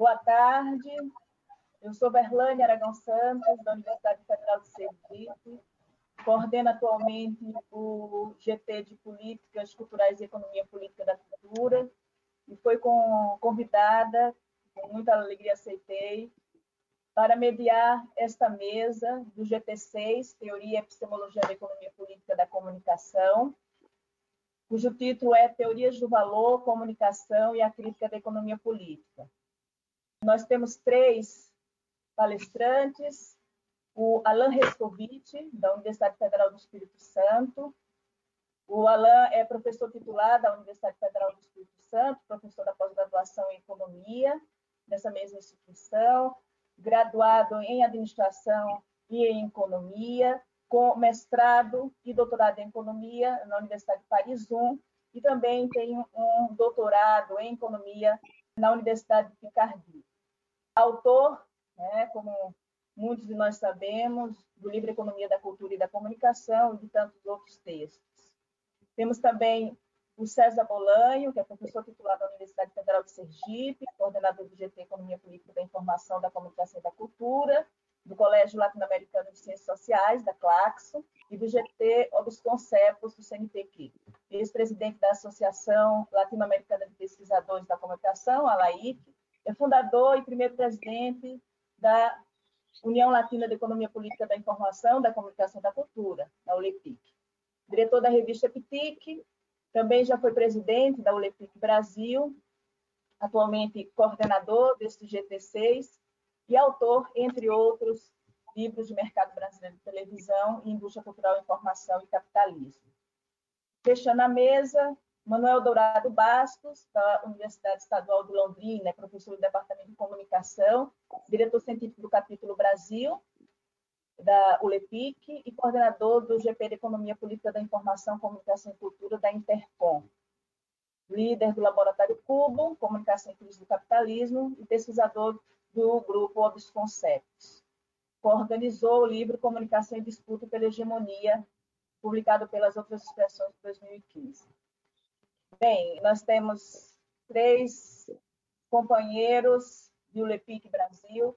Boa tarde. Eu sou Verlane Aragão Santos, da Universidade Federal de Sergipe. Coordeno atualmente o GT de Políticas Culturais e Economia Política da Cultura. E foi com, convidada, com muita alegria aceitei, para mediar esta mesa do GT6, Teoria e Epistemologia da Economia Política da Comunicação, cujo título é Teorias do Valor, Comunicação e a Crítica da Economia Política. Nós temos três palestrantes, o Alain Rescovitch, da Universidade Federal do Espírito Santo. O Alain é professor titular da Universidade Federal do Espírito Santo, professor da pós-graduação em Economia, nessa mesma instituição, graduado em Administração e em Economia, com mestrado e doutorado em Economia na Universidade de Paris 1, e também tem um doutorado em Economia na Universidade de Picardie. Autor, né, como muitos de nós sabemos, do livro Economia da Cultura e da Comunicação e de tantos outros textos. Temos também o César Bolanho, que é professor titular da Universidade Federal de Sergipe, coordenador do GT Economia Política da Informação, da Comunicação e da Cultura, do Colégio Latino-Americano de Ciências Sociais, da Claxo, e do GT Obsconcepos, do CNPq. Ex-presidente da Associação Latino-Americana de Pesquisadores da Comunicação, a LAIC, é fundador e primeiro presidente da União Latina de Economia Política da Informação, da Comunicação e da Cultura, a ULEPIC. Diretor da revista PITIC, também já foi presidente da ULEPIC Brasil, atualmente coordenador deste GT6 e autor, entre outros, livros de mercado brasileiro de televisão, indústria cultural, informação e capitalismo. Fechando a mesa, Manuel Dourado Bastos, da Universidade Estadual de Londrina, professor do Departamento de Comunicação, diretor científico do capítulo Brasil, da ULEPIC e coordenador do GP de Economia Política da Informação, Comunicação e Cultura da Intercom. Líder do Laboratório Cubo, Comunicação e Crise do Capitalismo e pesquisador do grupo Obsconcepts. Coorganizou o livro Comunicação e Disputa pela Hegemonia, publicado pelas Outras Expressões de 2015. Bem, nós temos três companheiros do LEPIC Brasil,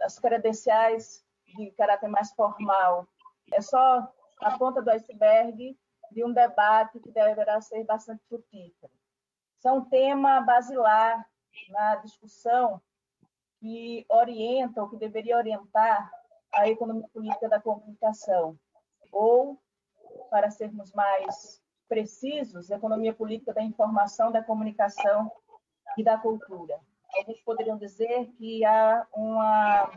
as credenciais de caráter mais formal. É só a ponta do iceberg de um debate que deverá ser bastante frutífero. É um tema basilar na discussão que orienta, ou que deveria orientar, a economia política da comunicação, ou, para sermos mais precisos, economia política da informação, da comunicação e da cultura. Alguns poderiam dizer que há uma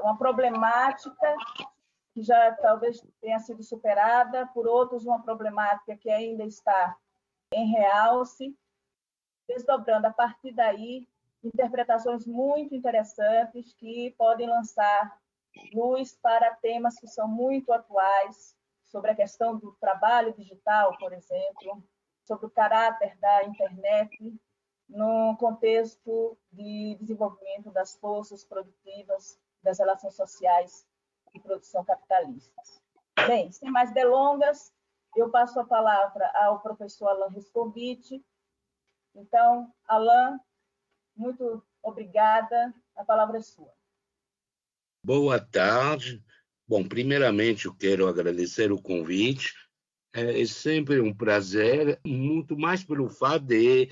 uma problemática que já talvez tenha sido superada, por outros, uma problemática que ainda está em realce, desdobrando a partir daí interpretações muito interessantes que podem lançar luz para temas que são muito atuais, sobre a questão do trabalho digital, por exemplo, sobre o caráter da internet no contexto de desenvolvimento das forças produtivas das relações sociais e produção capitalistas. Bem, sem mais delongas, eu passo a palavra ao professor Alain Riscovitch. Então, Alain, muito obrigada, a palavra é sua. Boa tarde. Bom, primeiramente eu quero agradecer o convite. É sempre um prazer, muito mais pelo fato de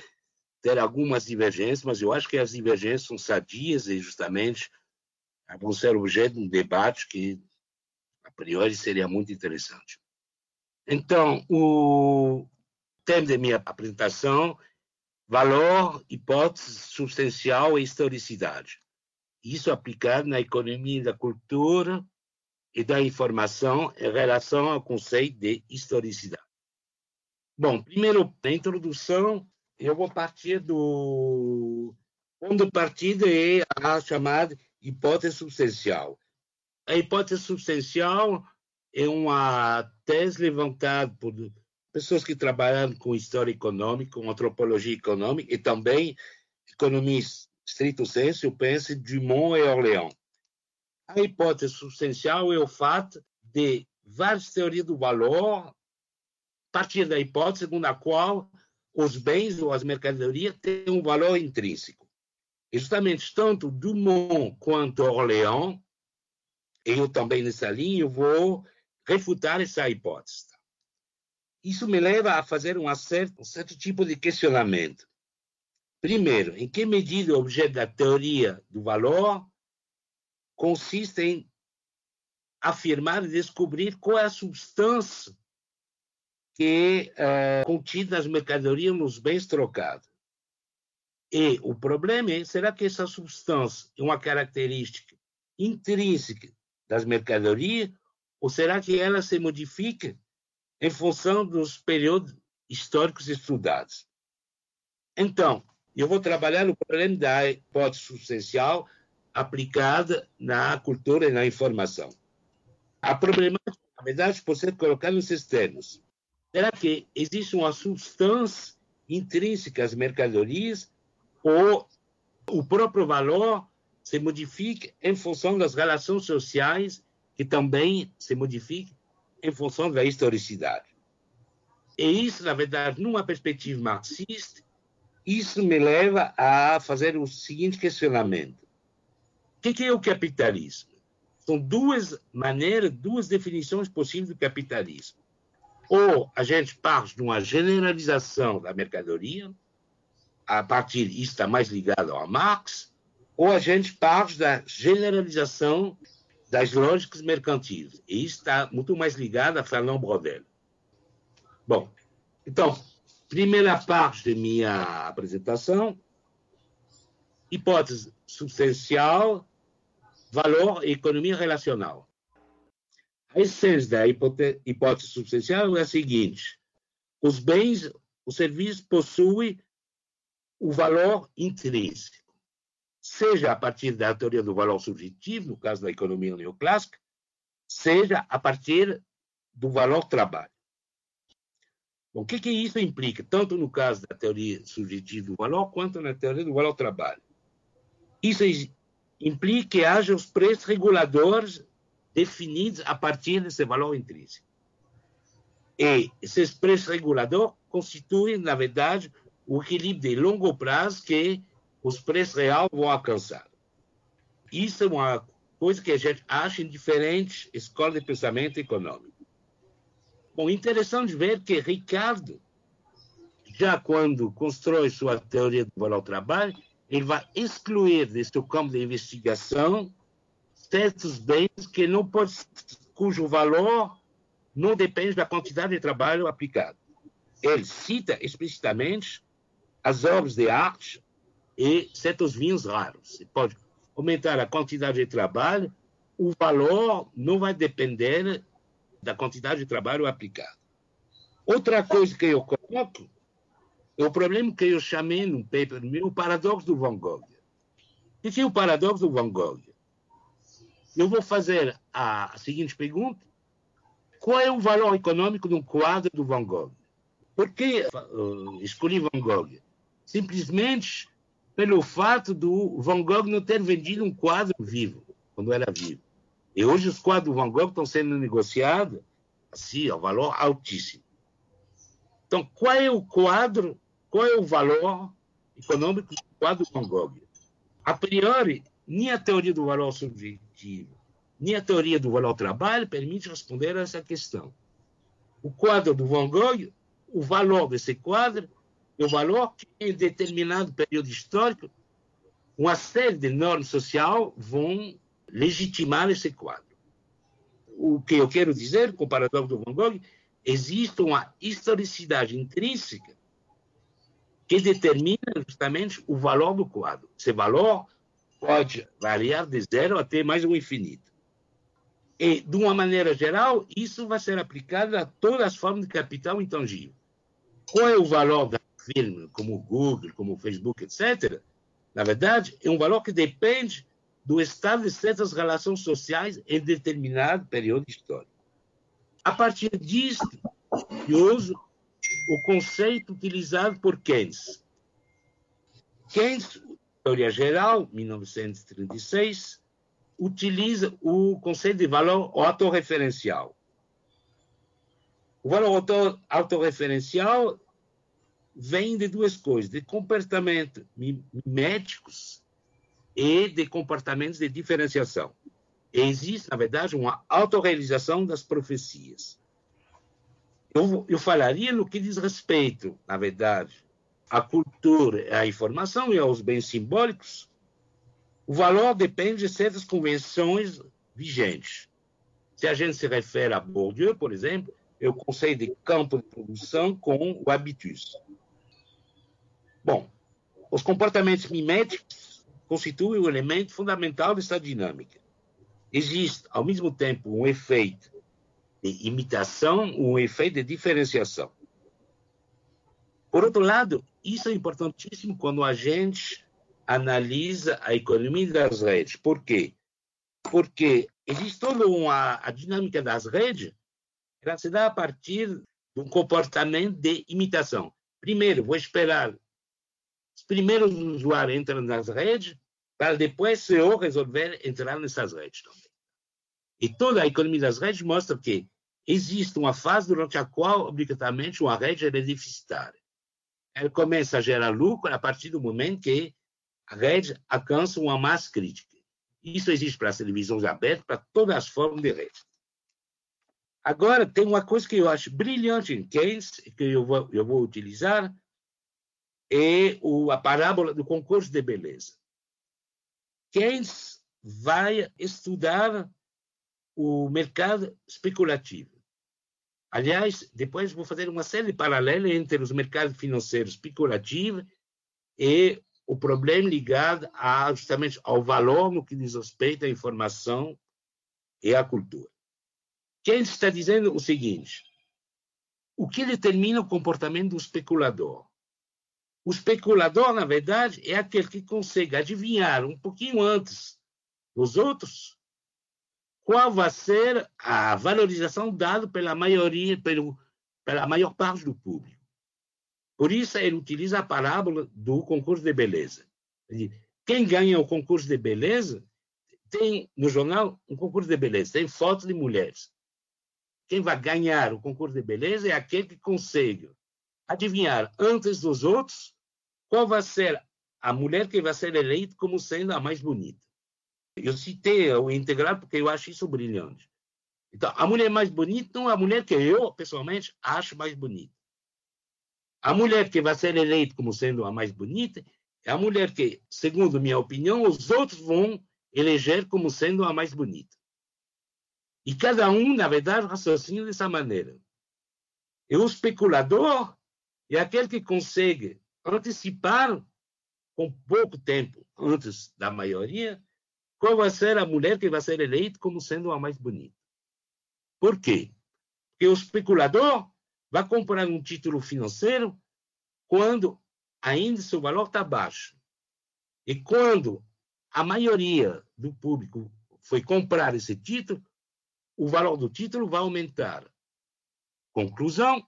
ter algumas divergências, mas eu acho que as divergências são sadias e justamente vão ser objeto de um debate que, a priori, seria muito interessante. Então, o tema da minha apresentação, valor, hipótese substancial e historicidade. Isso aplicado na economia da cultura e da informação em relação ao conceito de historicidade. Bom, primeiro, na introdução, eu vou partir do ponto de partida é a chamada hipótese substancial. A hipótese substancial é uma tese levantada por pessoas que trabalham com história econômica, com antropologia econômica e também economia estrito senso, eu penso, Dumont e Orléans. A hipótese substancial é o fato de várias teorias do valor partir da hipótese segundo a qual os bens ou as mercadorias têm um valor intrínseco. E justamente tanto Dumont quanto Orléans, eu também nessa linha, vou refutar essa hipótese. Isso me leva a fazer um certo, um certo tipo de questionamento. Primeiro, em que medida o objeto da teoria do valor consiste em afirmar e descobrir qual é a substância que é contida nas mercadorias, nos bens trocados. E o problema é, será que essa substância é uma característica intrínseca das mercadorias ou será que ela se modifica em função dos períodos históricos estudados? Então, eu vou trabalhar o problema da hipótese substancial aplicada na cultura e na informação. A problemática, na verdade, pode ser colocada nesses termos. Será que existe uma substância intrínseca às mercadorias ou o próprio valor se modifica em função das relações sociais que também se modificam em função da historicidade? E isso, na verdade, numa perspectiva marxista, isso me leva a fazer o seguinte questionamento. O que é o capitalismo? São duas maneiras, duas definições possíveis do capitalismo. Ou a gente parte de uma generalização da mercadoria, a partir, isso está mais ligado a Marx, ou a gente parte da generalização das lógicas mercantis. E isso está muito mais ligado a Fernand Braudel. Bom, então, primeira parte da minha apresentação, hipótese substancial valor e economia relacional. A essência da hipótese substancial é a seguinte: os bens, os serviços possuem o valor intrínseco, seja a partir da teoria do valor subjetivo, no caso da economia neoclássica, seja a partir do valor trabalho. Bom, o que, que isso implica, tanto no caso da teoria subjetiva do valor, quanto na teoria do valor trabalho? Isso implica que haja os preços reguladores definidos a partir desse valor intrínseco. E esses preços reguladores constituem, na verdade, o equilíbrio de longo prazo que os preços reais vão alcançar. Isso é uma coisa que a gente acha em diferentes escolas de pensamento econômico. Bom, interessante ver que Ricardo, já quando constrói sua teoria do valor trabalho, ele vai excluir desse campo de investigação certos bens que não pode, cujo valor não depende da quantidade de trabalho aplicado. Ele cita explicitamente as obras de arte e certos vinhos raros. Você pode aumentar a quantidade de trabalho, o valor não vai depender da quantidade de trabalho aplicado. Outra coisa que eu coloco é o problema que eu chamei num paper meu o paradoxo do Van Gogh. O que é o paradoxo do Van Gogh? Eu vou fazer a seguinte pergunta: qual é o valor econômico de um quadro do Van Gogh? Por que uh, escolhi Van Gogh? Simplesmente pelo fato do Van Gogh não ter vendido um quadro vivo, quando era vivo. E hoje os quadros do Van Gogh estão sendo negociados assim, ao valor altíssimo. Então, qual é o quadro qual é o valor econômico do quadro Van Gogh? A priori, nem a teoria do valor subjetivo, nem a teoria do valor trabalho permite responder a essa questão. O quadro do Van Gogh, o valor desse quadro, é o valor que, em determinado período histórico, uma série de normas sociais vão legitimar esse quadro. O que eu quero dizer, com o paradoxo do Van Gogh, existe uma historicidade intrínseca que determina justamente o valor do quadro. Esse valor pode variar de zero até mais um infinito. E, de uma maneira geral, isso vai ser aplicado a todas as formas de capital intangível. Qual é o valor da firma, como o Google, como o Facebook, etc.? Na verdade, é um valor que depende do estado de certas relações sociais em determinado período histórico. A partir disso, eu uso o conceito utilizado por Keynes. Keynes, teoria geral, 1936, utiliza o conceito de valor autorreferencial. O valor autorreferencial vem de duas coisas, de comportamento miméticos e de comportamentos de diferenciação. Existe, na verdade, uma autorrealização das profecias. Eu, eu falaria no que diz respeito, na verdade, à cultura, à informação e aos bens simbólicos, o valor depende de certas convenções vigentes. Se a gente se refere a Bourdieu, por exemplo, o conceito de campo de produção com o habitus. Bom, os comportamentos miméticos constituem o elemento fundamental dessa dinâmica. Existe, ao mesmo tempo, um efeito de imitação, um efeito de diferenciação. Por outro lado, isso é importantíssimo quando a gente analisa a economia das redes. Por quê? Porque existe toda uma a dinâmica das redes, ela se dá a partir de um comportamento de imitação. Primeiro, vou esperar os primeiros usuários entram nas redes, para depois se eu resolver entrar nessas redes também. E toda a economia das redes mostra que existe uma fase durante a qual, obrigatoriamente, uma rede é deficitária. Ela começa a gerar lucro a partir do momento que a rede alcança uma massa crítica. Isso existe para as televisões abertas, para todas as formas de rede. Agora, tem uma coisa que eu acho brilhante em Keynes, que eu vou, eu vou utilizar, é o, a parábola do concurso de beleza. Keynes vai estudar o mercado especulativo. Aliás, depois vou fazer uma série paralela entre os mercados financeiros especulativos e o problema ligado a, justamente ao valor no que diz respeito à informação e à cultura. Keynes está dizendo o seguinte: o que determina o comportamento do especulador? O especulador, na verdade, é aquele que consegue adivinhar um pouquinho antes dos outros qual vai ser a valorização dada pela maioria, pelo, pela maior parte do público. Por isso, ele utiliza a parábola do concurso de beleza. Quem ganha o concurso de beleza tem no jornal um concurso de beleza, tem fotos de mulheres. Quem vai ganhar o concurso de beleza é aquele que consegue adivinhar antes dos outros qual vai ser a mulher que vai ser eleita como sendo a mais bonita. Eu citei o integral porque eu acho isso brilhante. Então, a mulher mais bonita não é a mulher que eu, pessoalmente, acho mais bonita. A mulher que vai ser eleita como sendo a mais bonita é a mulher que, segundo minha opinião, os outros vão eleger como sendo a mais bonita. E cada um, na verdade, raciocina dessa maneira. E o especulador é aquele que consegue antecipar com pouco tempo antes da maioria qual vai ser a mulher que vai ser eleita como sendo a mais bonita. Por quê? Porque o especulador vai comprar um título financeiro quando ainda seu valor está baixo. E quando a maioria do público foi comprar esse título, o valor do título vai aumentar. Conclusão,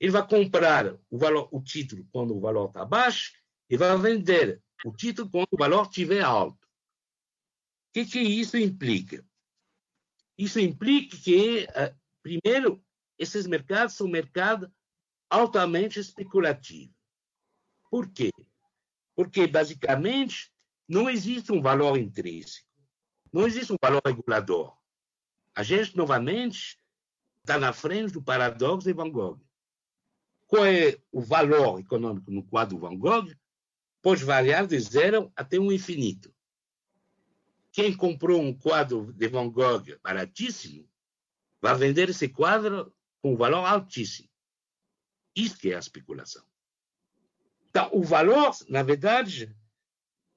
ele vai comprar o, valor, o título quando o valor está baixo e vai vender o título quando o valor estiver alto. Que, que isso implica? Isso implica que, eh, primeiro, esses mercados são mercados altamente especulativos. Por quê? Porque, basicamente, não existe um valor intrínseco, não existe um valor regulador. A gente, novamente, está na frente do paradoxo de Van Gogh. Qual é o valor econômico no quadro Van Gogh? Pode variar de zero até um infinito. Quem comprou um quadro de Van Gogh baratíssimo vai vender esse quadro com um valor altíssimo. Isso que é a especulação. Então, o valor, na verdade,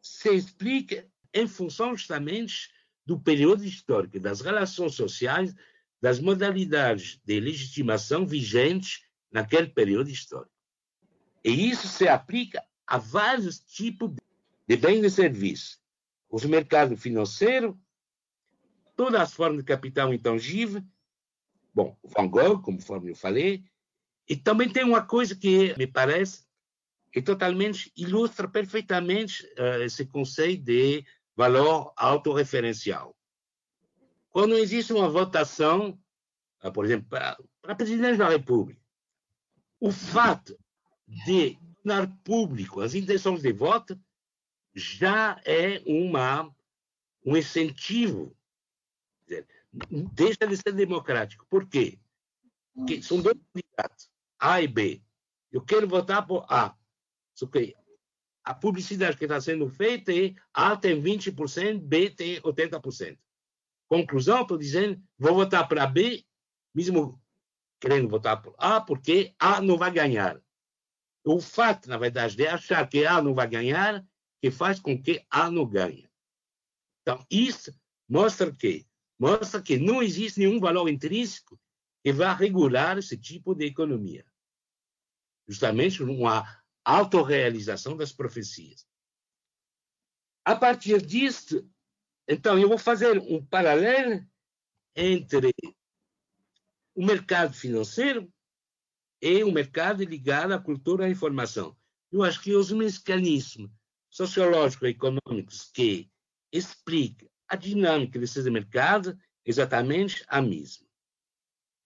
se explica em função justamente do período histórico, das relações sociais, das modalidades de legitimação vigentes naquele período histórico. E isso se aplica a vários tipos de bens e serviços. Os mercados financeiros, todas as formas de capital intangível, bom, o Van Gogh, conforme eu falei, e também tem uma coisa que me parece que totalmente ilustra perfeitamente uh, esse conceito de valor autorreferencial. Quando existe uma votação, uh, por exemplo, para presidente da República, o fato de tornar público as intenções de voto já é uma, um incentivo. Deixa de ser democrático. Por quê? Porque são dois candidatos, A e B. Eu quero votar por A. Só que a publicidade que está sendo feita é A tem 20%, B tem 80%. Conclusão, estou dizendo, vou votar para B, mesmo querendo votar por A, porque A não vai ganhar. O fato, na verdade, de achar que A não vai ganhar, que faz com que A não ganhe. Então, isso mostra que mostra que não existe nenhum valor intrínseco que vá regular esse tipo de economia. Justamente uma autorrealização das profecias. A partir disso, então, eu vou fazer um paralelo entre o mercado financeiro e o mercado ligado à cultura e à informação. Eu acho que os mecanismos sociológicos e econômicos que explicam a dinâmica desses mercados exatamente a mesma.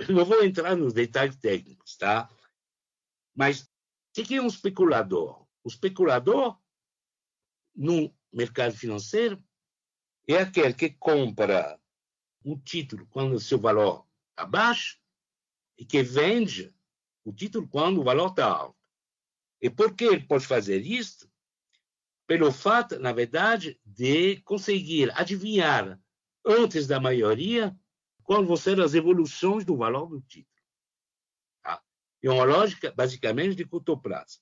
Não vou entrar nos detalhes técnicos, tá? Mas o que é um especulador? O especulador no mercado financeiro é aquele que compra um título quando o seu valor está baixo e que vende o título quando o valor está alto. E por que ele pode fazer isso? Pelo fato, na verdade, de conseguir adivinhar antes da maioria quais vão ser as evoluções do valor do título. Tá? É uma lógica, basicamente, de curto prazo.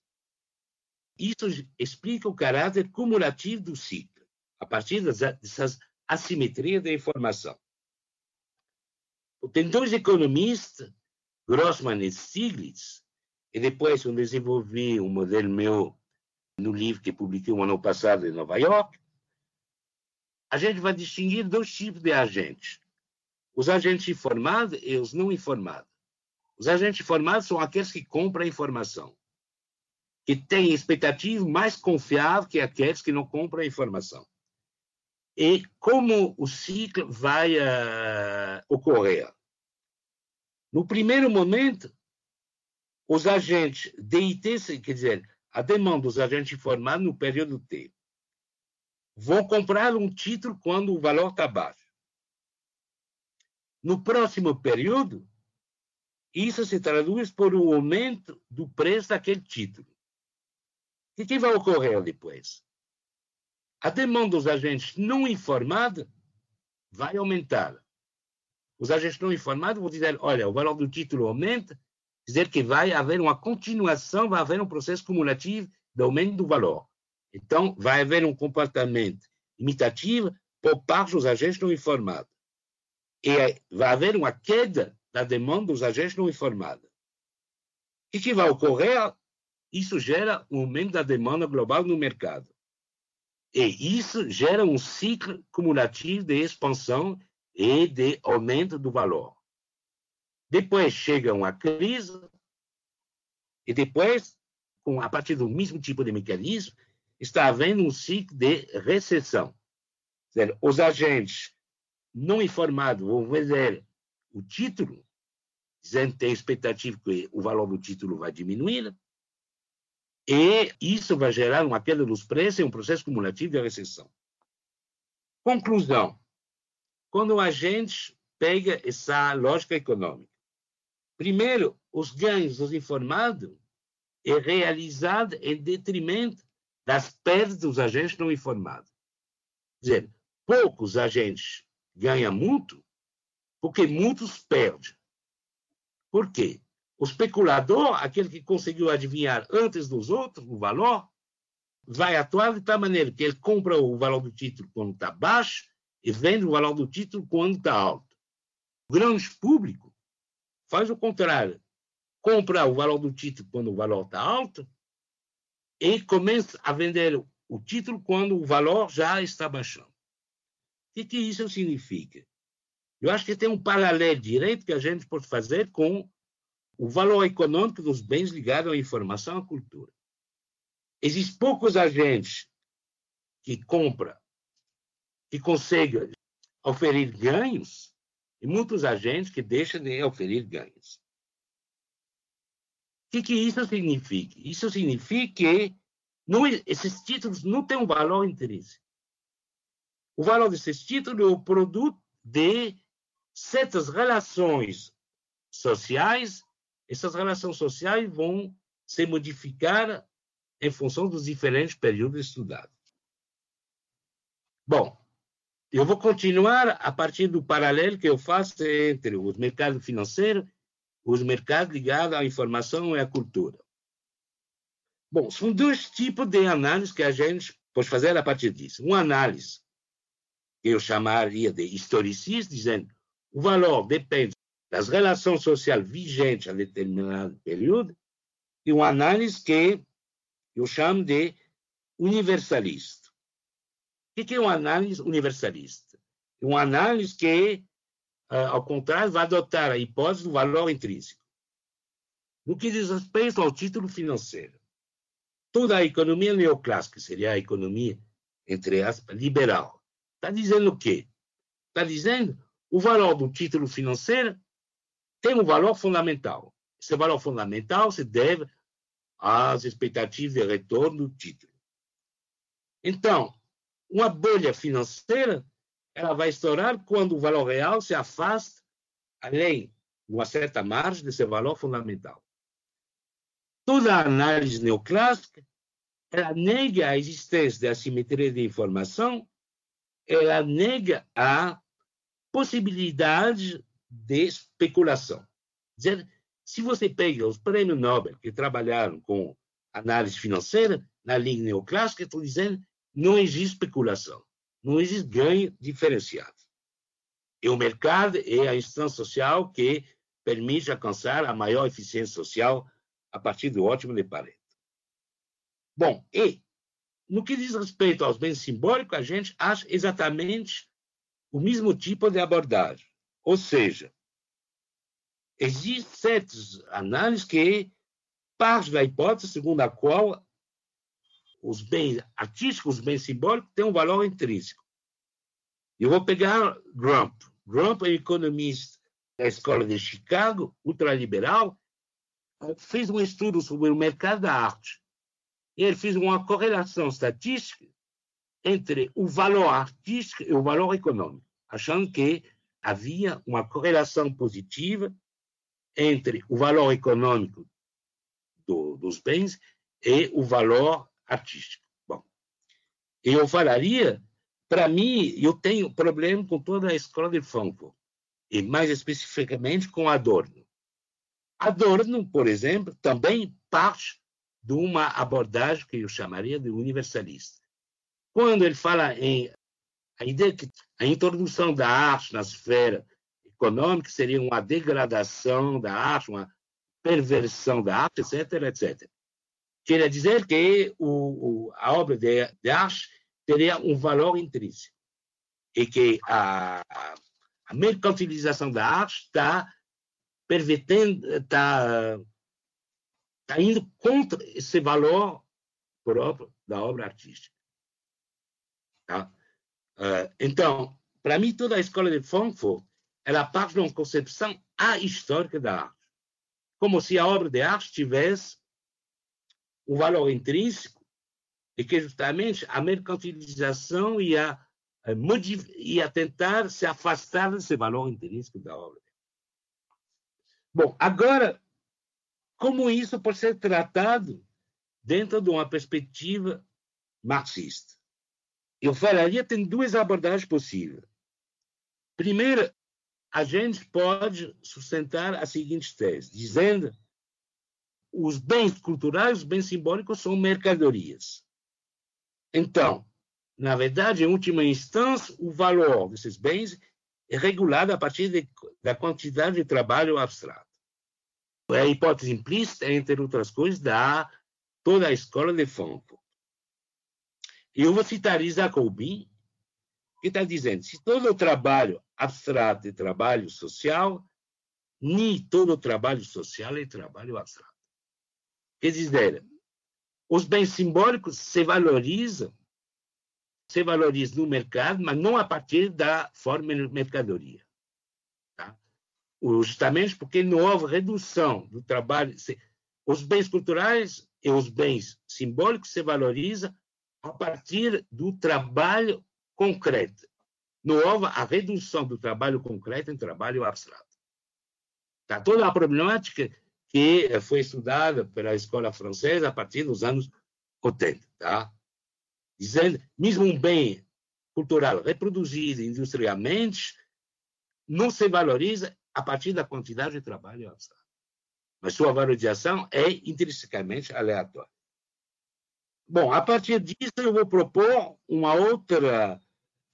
Isso explica o caráter cumulativo do ciclo, a partir dessas assimetrias da informação. Tem dois economistas Grossman e Stiglitz, e depois eu desenvolvi um modelo meu no livro que publiquei um ano passado em Nova York, a gente vai distinguir dois tipos de agentes. Os agentes informados e os não informados. Os agentes informados são aqueles que compram a informação, que têm expectativa mais confiável que aqueles que não compram a informação. E como o ciclo vai uh, ocorrer? No primeiro momento, os agentes DIT, quer dizer, a demanda dos agentes informados no período T, vão comprar um título quando o valor está baixo. No próximo período, isso se traduz por um aumento do preço daquele título. O que vai ocorrer depois? A demanda dos agentes não informados vai aumentar os agentes não informados vão dizer, olha, o valor do título aumenta, dizer que vai haver uma continuação, vai haver um processo cumulativo de aumento do valor. Então, vai haver um comportamento imitativo por parte dos agentes não informados. E vai haver uma queda da demanda dos agentes não informados. O que vai ocorrer? Isso gera um aumento da demanda global no mercado. E isso gera um ciclo cumulativo de expansão e de aumento do valor. Depois chega uma crise e depois, com, a partir do mesmo tipo de mecanismo, está havendo um ciclo de recessão. Dizer, os agentes não informados vão vender o título, dizendo que tem expectativa que o valor do título vai diminuir, e isso vai gerar uma queda dos preços e um processo cumulativo de recessão. Conclusão quando a gente pega essa lógica econômica. Primeiro, os ganhos dos informados é realizado em detrimento das perdas dos agentes não informados. Quer dizer, poucos agentes ganham muito, porque muitos perdem. Por quê? O especulador, aquele que conseguiu adivinhar antes dos outros o valor, vai atuar de tal maneira que ele compra o valor do título quando está baixo e vende o valor do título quando está alto. O grande público faz o contrário. Compra o valor do título quando o valor está alto e começa a vender o título quando o valor já está baixando. O que, isso significa? Eu acho que tem um paralelo direito que a gente pode fazer com o valor econômico dos bens ligados à informação e à cultura. Existem poucos agentes que compram que consegue oferir ganhos e muitos agentes que deixam de oferir ganhos. O que, que isso significa? Isso significa que não, esses títulos não têm um valor intrínseco. O valor desses títulos é o produto de certas relações sociais. Essas relações sociais vão se modificar em função dos diferentes períodos estudados. Bom, eu vou continuar a partir do paralelo que eu faço entre os mercados financeiros os mercados ligados à informação e à cultura. Bom, são dois tipos de análise que a gente pode fazer a partir disso. Uma análise que eu chamaria de historicista, dizendo o valor depende das relações sociais vigentes a determinado período, e uma análise que eu chamo de universalista. O que é uma análise universalista? É uma análise que, ah, ao contrário, vai adotar a hipótese do valor intrínseco. No que diz respeito ao título financeiro, toda a economia neoclássica, seria a economia, entre aspas, liberal, está dizendo o quê? Está dizendo o valor do título financeiro tem um valor fundamental. Esse valor fundamental se deve às expectativas de retorno do título. Então, uma bolha financeira ela vai estourar quando o valor real se afasta além de uma certa margem desse valor fundamental. Toda a análise neoclássica ela nega a existência da assimetria de informação, ela nega a possibilidade de especulação. Dizer, se você pega os prêmios Nobel que trabalharam com análise financeira na linha neoclássica, estão dizendo não existe especulação, não existe ganho diferenciado. E o mercado é a instância social que permite alcançar a maior eficiência social a partir do ótimo de Pareto. Bom, e no que diz respeito aos bens simbólicos, a gente acha exatamente o mesmo tipo de abordagem. Ou seja, existem certas análises que parte da hipótese segundo a qual os bens artísticos, os bens simbólicos, têm um valor intrínseco. Eu vou pegar Grump. Grump é economista da escola de Chicago, ultraliberal, fez um estudo sobre o mercado da arte. Ele fez uma correlação estatística entre o valor artístico e o valor econômico, achando que havia uma correlação positiva entre o valor econômico do, dos bens e o valor artístico. Bom, eu falaria, para mim, eu tenho problema com toda a escola de Frankfurt, e mais especificamente com Adorno. Adorno, por exemplo, também parte de uma abordagem que eu chamaria de universalista. Quando ele fala em a ideia que a introdução da arte na esfera econômica seria uma degradação da arte, uma perversão da arte, etc., etc. Quer dizer que o, o, a obra de, de, arte teria um valor intrínseco e que a, a mercantilização da arte está pervertendo, está, indo contra esse valor próprio da obra artística. Tá? Uh, então, para mim, toda a escola de Frankfurt ela parte de uma concepção ahistórica da arte, como se a obra de arte tivesse um valor intrínseco e que justamente a mercantilização ia, ia tentar se afastar desse valor intrínseco da obra. Bom, agora, como isso pode ser tratado dentro de uma perspectiva marxista? Eu falaria tem duas abordagens possíveis. Primeiro, a gente pode sustentar a seguinte tese, dizendo os bens culturais, os bens simbólicos são mercadorias. Então, na verdade, em última instância, o valor desses bens é regulado a partir de, da quantidade de trabalho abstrato. É a hipótese implícita, entre outras coisas, da toda a escola de Frankfurt. Eu vou citar Isaac Rubin, que está dizendo se todo o trabalho abstrato é trabalho social, nem todo o trabalho social é trabalho abstrato. Quer dizer, os bens simbólicos se valorizam, se valorizam no mercado, mas não a partir da forma de mercadoria. Tá? Justamente porque não houve redução do trabalho. os bens culturais e os bens simbólicos se valorizam a partir do trabalho concreto. Não houve a redução do trabalho concreto em trabalho abstrato. Tá toda a problemática que foi estudada pela escola francesa a partir dos anos 80, tá? Dizendo, mesmo um bem cultural reproduzido industrialmente não se valoriza a partir da quantidade de trabalho. Mas sua valorização é intrinsecamente aleatória. Bom, a partir disso, eu vou propor uma outra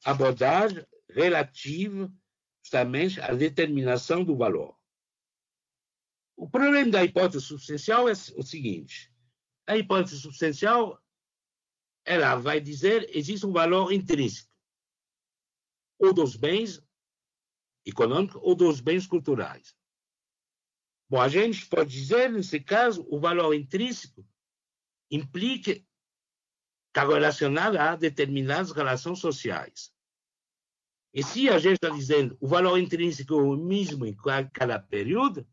abordagem relativa justamente à determinação do valor. O problema da hipótese substancial é o seguinte: a hipótese substancial ela vai dizer existe um valor intrínseco ou dos bens econômicos ou dos bens culturais. Bom, a gente pode dizer, nesse caso, o valor intrínseco implica está relacionado a determinadas relações sociais. E se a gente está dizendo o valor intrínseco é o mesmo em cada período,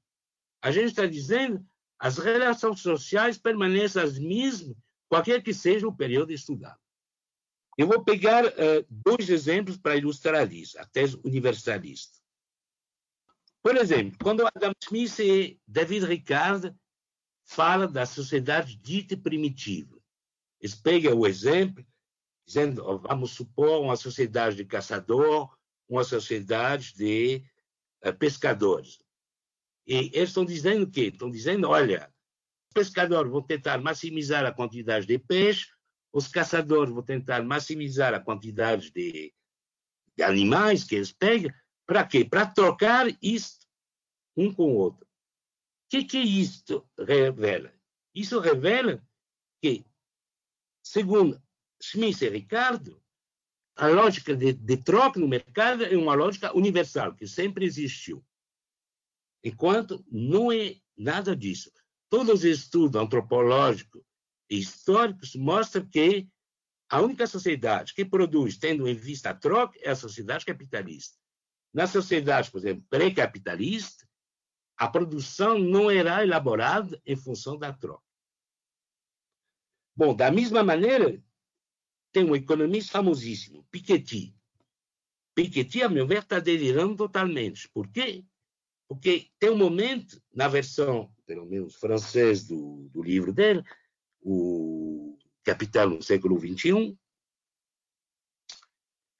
a gente está dizendo as relações sociais permanecem as mesmas, qualquer que seja o período estudado. Eu vou pegar uh, dois exemplos para ilustrar isso, a tese universalista. Por exemplo, quando Adam Smith e David Ricard falam da sociedade dita primitiva, eles pegam o exemplo, dizendo, vamos supor, uma sociedade de caçador, uma sociedade de uh, pescadores. E eles estão dizendo o quê? Estão dizendo, olha, os pescadores vão tentar maximizar a quantidade de peixe, os caçadores vão tentar maximizar a quantidade de, de animais que eles pegam. Para quê? Para trocar isto um com o outro. O que, que isto revela? Isso revela que, segundo Smith e Ricardo, a lógica de, de troca no mercado é uma lógica universal, que sempre existiu. Enquanto não é nada disso. Todos os estudos antropológicos e históricos mostram que a única sociedade que produz tendo em vista a troca é a sociedade capitalista. Na sociedade, por exemplo, pré-capitalista, a produção não era elaborada em função da troca. Bom, da mesma maneira, tem um economista famosíssimo, Piketty. Piketty, a meu ver, está delirando totalmente. Por quê? Porque tem um momento, na versão, pelo menos francês, do, do livro dele, o Capital no século XXI, o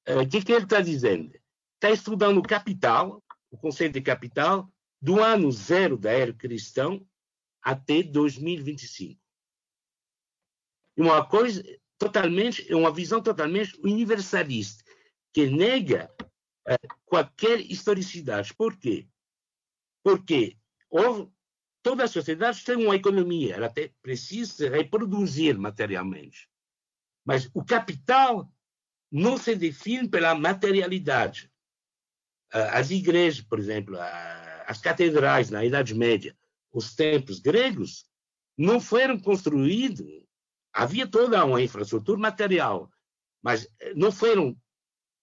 eh, que, que ele está dizendo? Está estudando o capital, o conceito de capital, do ano zero da era cristã até 2025. Uma coisa totalmente, é uma visão totalmente universalista, que nega eh, qualquer historicidade. Por quê? Porque houve, toda a sociedade tem uma economia, ela tem, precisa reproduzir materialmente. Mas o capital não se define pela materialidade. As igrejas, por exemplo, as catedrais na Idade Média, os templos gregos, não foram construídos. Havia toda uma infraestrutura material, mas não foram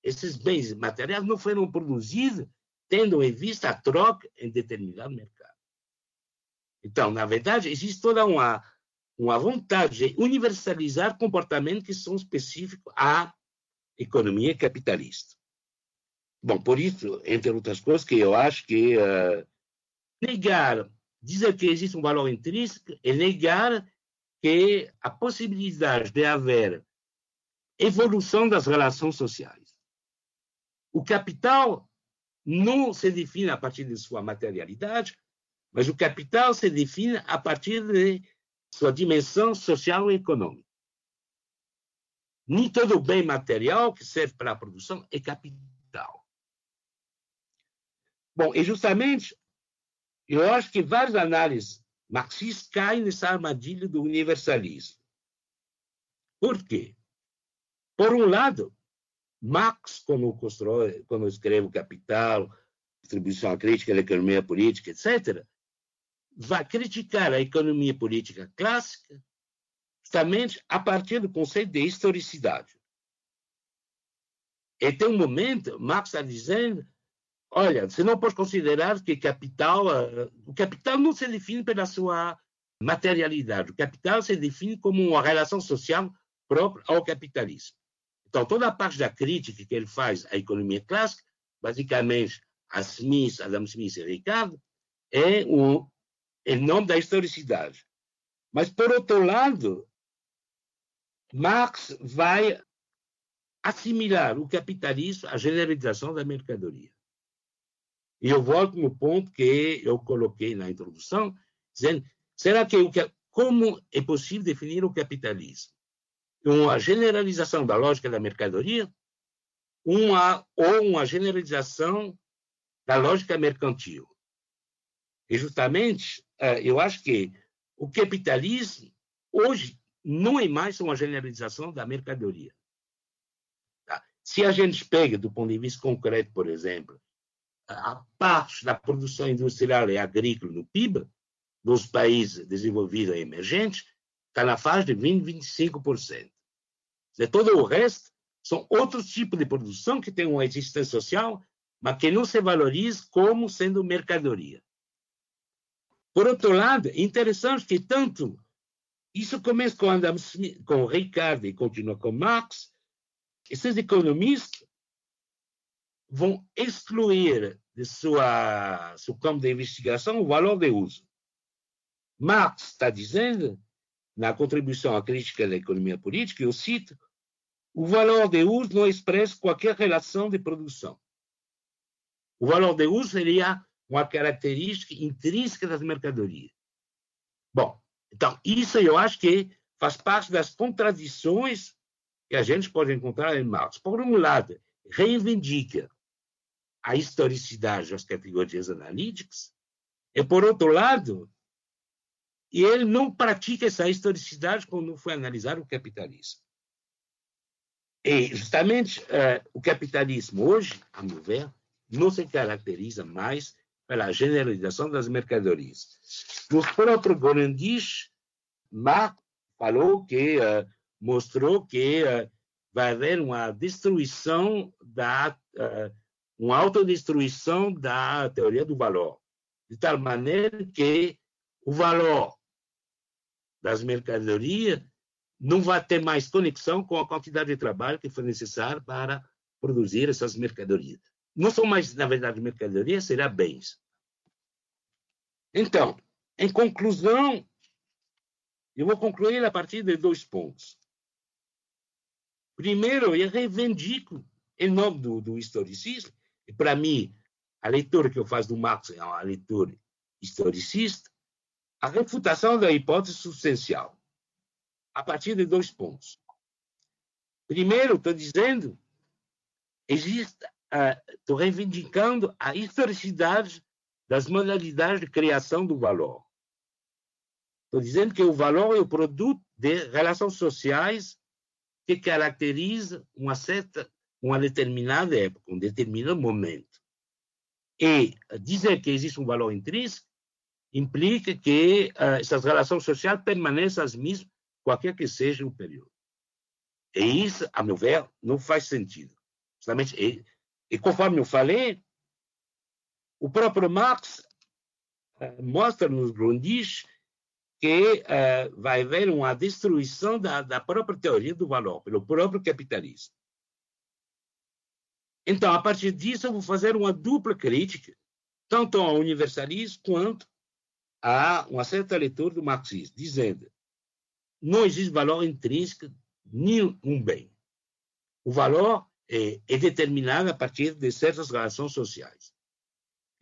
esses bens materiais não foram produzidos tendo em vista a troca em determinado mercado. Então, na verdade, existe toda uma, uma vontade de universalizar comportamentos que são específicos à economia capitalista. Bom, por isso, entre outras coisas, que eu acho que uh, negar, dizer que existe um valor intrínseco é negar que a possibilidade de haver evolução das relações sociais. O capital não se define a partir de sua materialidade, mas o capital se define a partir de sua dimensão social e econômica. Nem todo bem material que serve para a produção é capital. Bom, e justamente, eu acho que várias análises marxistas caem nessa armadilha do universalismo. Por quê? Por um lado, Marx, quando, constrói, quando escreve o Capital, Distribuição Crítica da Economia Política, etc., vai criticar a economia política clássica justamente a partir do conceito de historicidade. E tem um momento, Marx está dizendo, olha, você não pode considerar que capital, o capital não se define pela sua materialidade. O capital se define como uma relação social própria ao capitalismo. Então, toda a parte da crítica que ele faz à economia clássica, basicamente a Smith, Adam Smith e Ricardo, é o em nome da historicidade. Mas, por outro lado, Marx vai assimilar o capitalismo à generalização da mercadoria. E eu volto no ponto que eu coloquei na introdução, dizendo, será que o como é possível definir o capitalismo? Uma generalização da lógica da mercadoria uma, ou uma generalização da lógica mercantil? E justamente, eh, eu acho que o capitalismo hoje não é mais uma generalização da mercadoria. Tá? Se a gente pega, do ponto de vista concreto, por exemplo, a parte da produção industrial e agrícola no PIB dos países desenvolvidos e emergentes está na faixa de 20, 25%. De todo o resto são outros tipos de produção que têm uma existência social, mas que não se valoriza como sendo mercadoria. Por outro lado, é interessante que tanto isso começa com, Adam Smith, com Ricardo e continua com Marx, esses economistas vão excluir de sua, seu campo de investigação o valor de uso. Marx está dizendo, na contribuição à crítica da economia política, eu cito, o valor de uso não expressa qualquer relação de produção. O valor de uso seria uma característica intrínseca das mercadorias. Bom, então, isso eu acho que faz parte das contradições que a gente pode encontrar em Marx. Por um lado, reivindica a historicidade das categorias analíticas, e, por outro lado, ele não pratica essa historicidade quando foi analisar o capitalismo. E, justamente, uh, o capitalismo hoje, a meu ver, não se caracteriza mais pela generalização das mercadorias. No próprio Gorendich, Marx falou que, uh, mostrou que uh, vai haver uma destruição da, uma autodestruição da teoria do valor, de tal maneira que o valor das mercadorias não vai ter mais conexão com a quantidade de trabalho que foi necessária para produzir essas mercadorias. Não são mais, na verdade, mercadorias, será bens. Então, em conclusão, eu vou concluir a partir de dois pontos. Primeiro, eu reivindico, em nome do, do historicismo, e para mim, a leitura que eu faço do Marx é uma leitura historicista, a refutação da hipótese substancial a partir de dois pontos. Primeiro, estou dizendo, estou uh, reivindicando a historicidade das modalidades de criação do valor. Estou dizendo que o valor é o produto de relações sociais que caracteriza uma certa, uma determinada época, um determinado momento. E dizer que existe um valor intrínseco implica que uh, essas relações sociais permaneçam as mesmas qualquer que seja o período. E isso, a meu ver, não faz sentido. Justamente, e, e conforme eu falei, o próprio Marx uh, mostra nos Grundis que uh, vai haver uma destruição da, da própria teoria do valor, pelo próprio capitalismo. Então, a partir disso, eu vou fazer uma dupla crítica, tanto ao universalismo quanto a uma certa leitura do marxismo, dizendo não existe valor intrínseco nenhum bem. O valor é, é determinado a partir de certas relações sociais.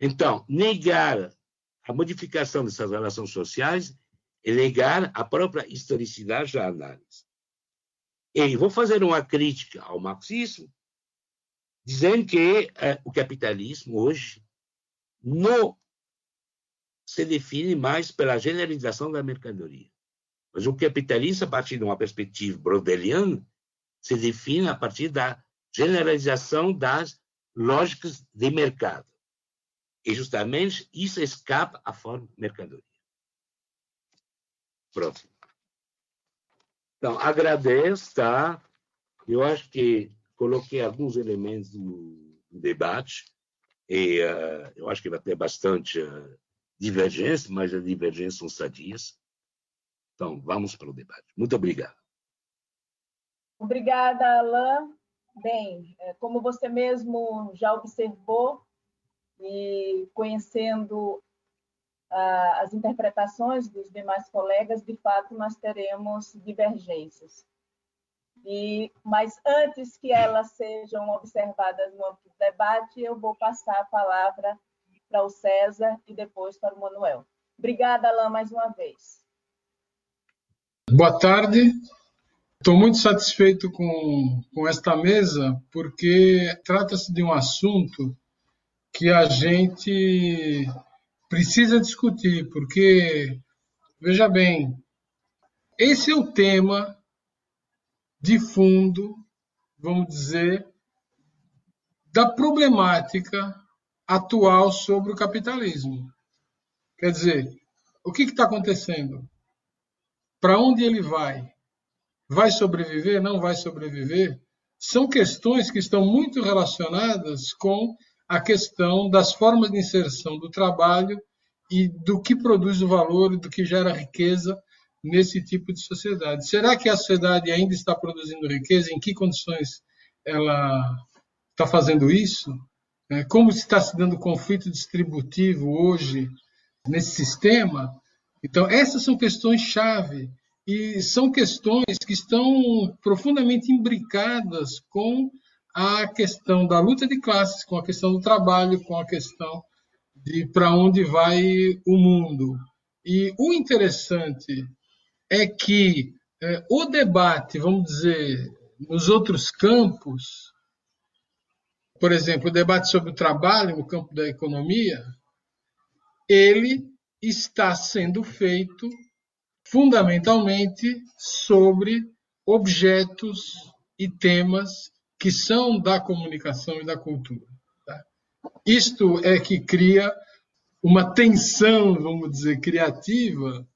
Então, negar a modificação dessas relações sociais é negar a própria historicidade da análise. E vou fazer uma crítica ao marxismo, dizendo que eh, o capitalismo hoje não se define mais pela generalização da mercadoria. Mas o capitalismo, a partir de uma perspectiva brodeliana, se define a partir da generalização das lógicas de mercado. E justamente isso escapa à forma mercadoria. Próximo. Então, agradeço, tá? Eu acho que coloquei alguns elementos do, debate e uh, eu acho que vai ter bastante uh, divergência, mas as divergências são sadias. Então, vamos para o debate. Muito obrigado. Obrigada, Alain. Bem, é, como você mesmo já observou, e conhecendo as interpretações dos demais colegas, de fato, nós teremos divergências. E, mas antes que elas sejam observadas no âmbito do debate, eu vou passar a palavra para o César e depois para o Manuel. Obrigada, Alain, mais uma vez. Boa tarde. Estou muito satisfeito com, com esta mesa, porque trata-se de um assunto que a gente precisa discutir, porque, veja bem, esse é o tema de fundo, vamos dizer, da problemática atual sobre o capitalismo. Quer dizer, o que está acontecendo? Para onde ele vai? Vai sobreviver? Não vai sobreviver? São questões que estão muito relacionadas com a questão das formas de inserção do trabalho e do que produz o valor e do que gera riqueza nesse tipo de sociedade. Será que a sociedade ainda está produzindo riqueza? Em que condições ela está fazendo isso? É, como está se dando conflito distributivo hoje nesse sistema? Então, essas são questões chave e são questões que estão profundamente imbricadas com a questão da luta de classes, com a questão do trabalho, com a questão de para onde vai o mundo. E o interessante é que é, o debate, vamos dizer, nos outros campos, por exemplo, o debate sobre o trabalho no campo da economia, ele está sendo feito fundamentalmente sobre objetos e temas que são da comunicação e da cultura. Tá? Isto é que cria uma tensão, vamos dizer, criativa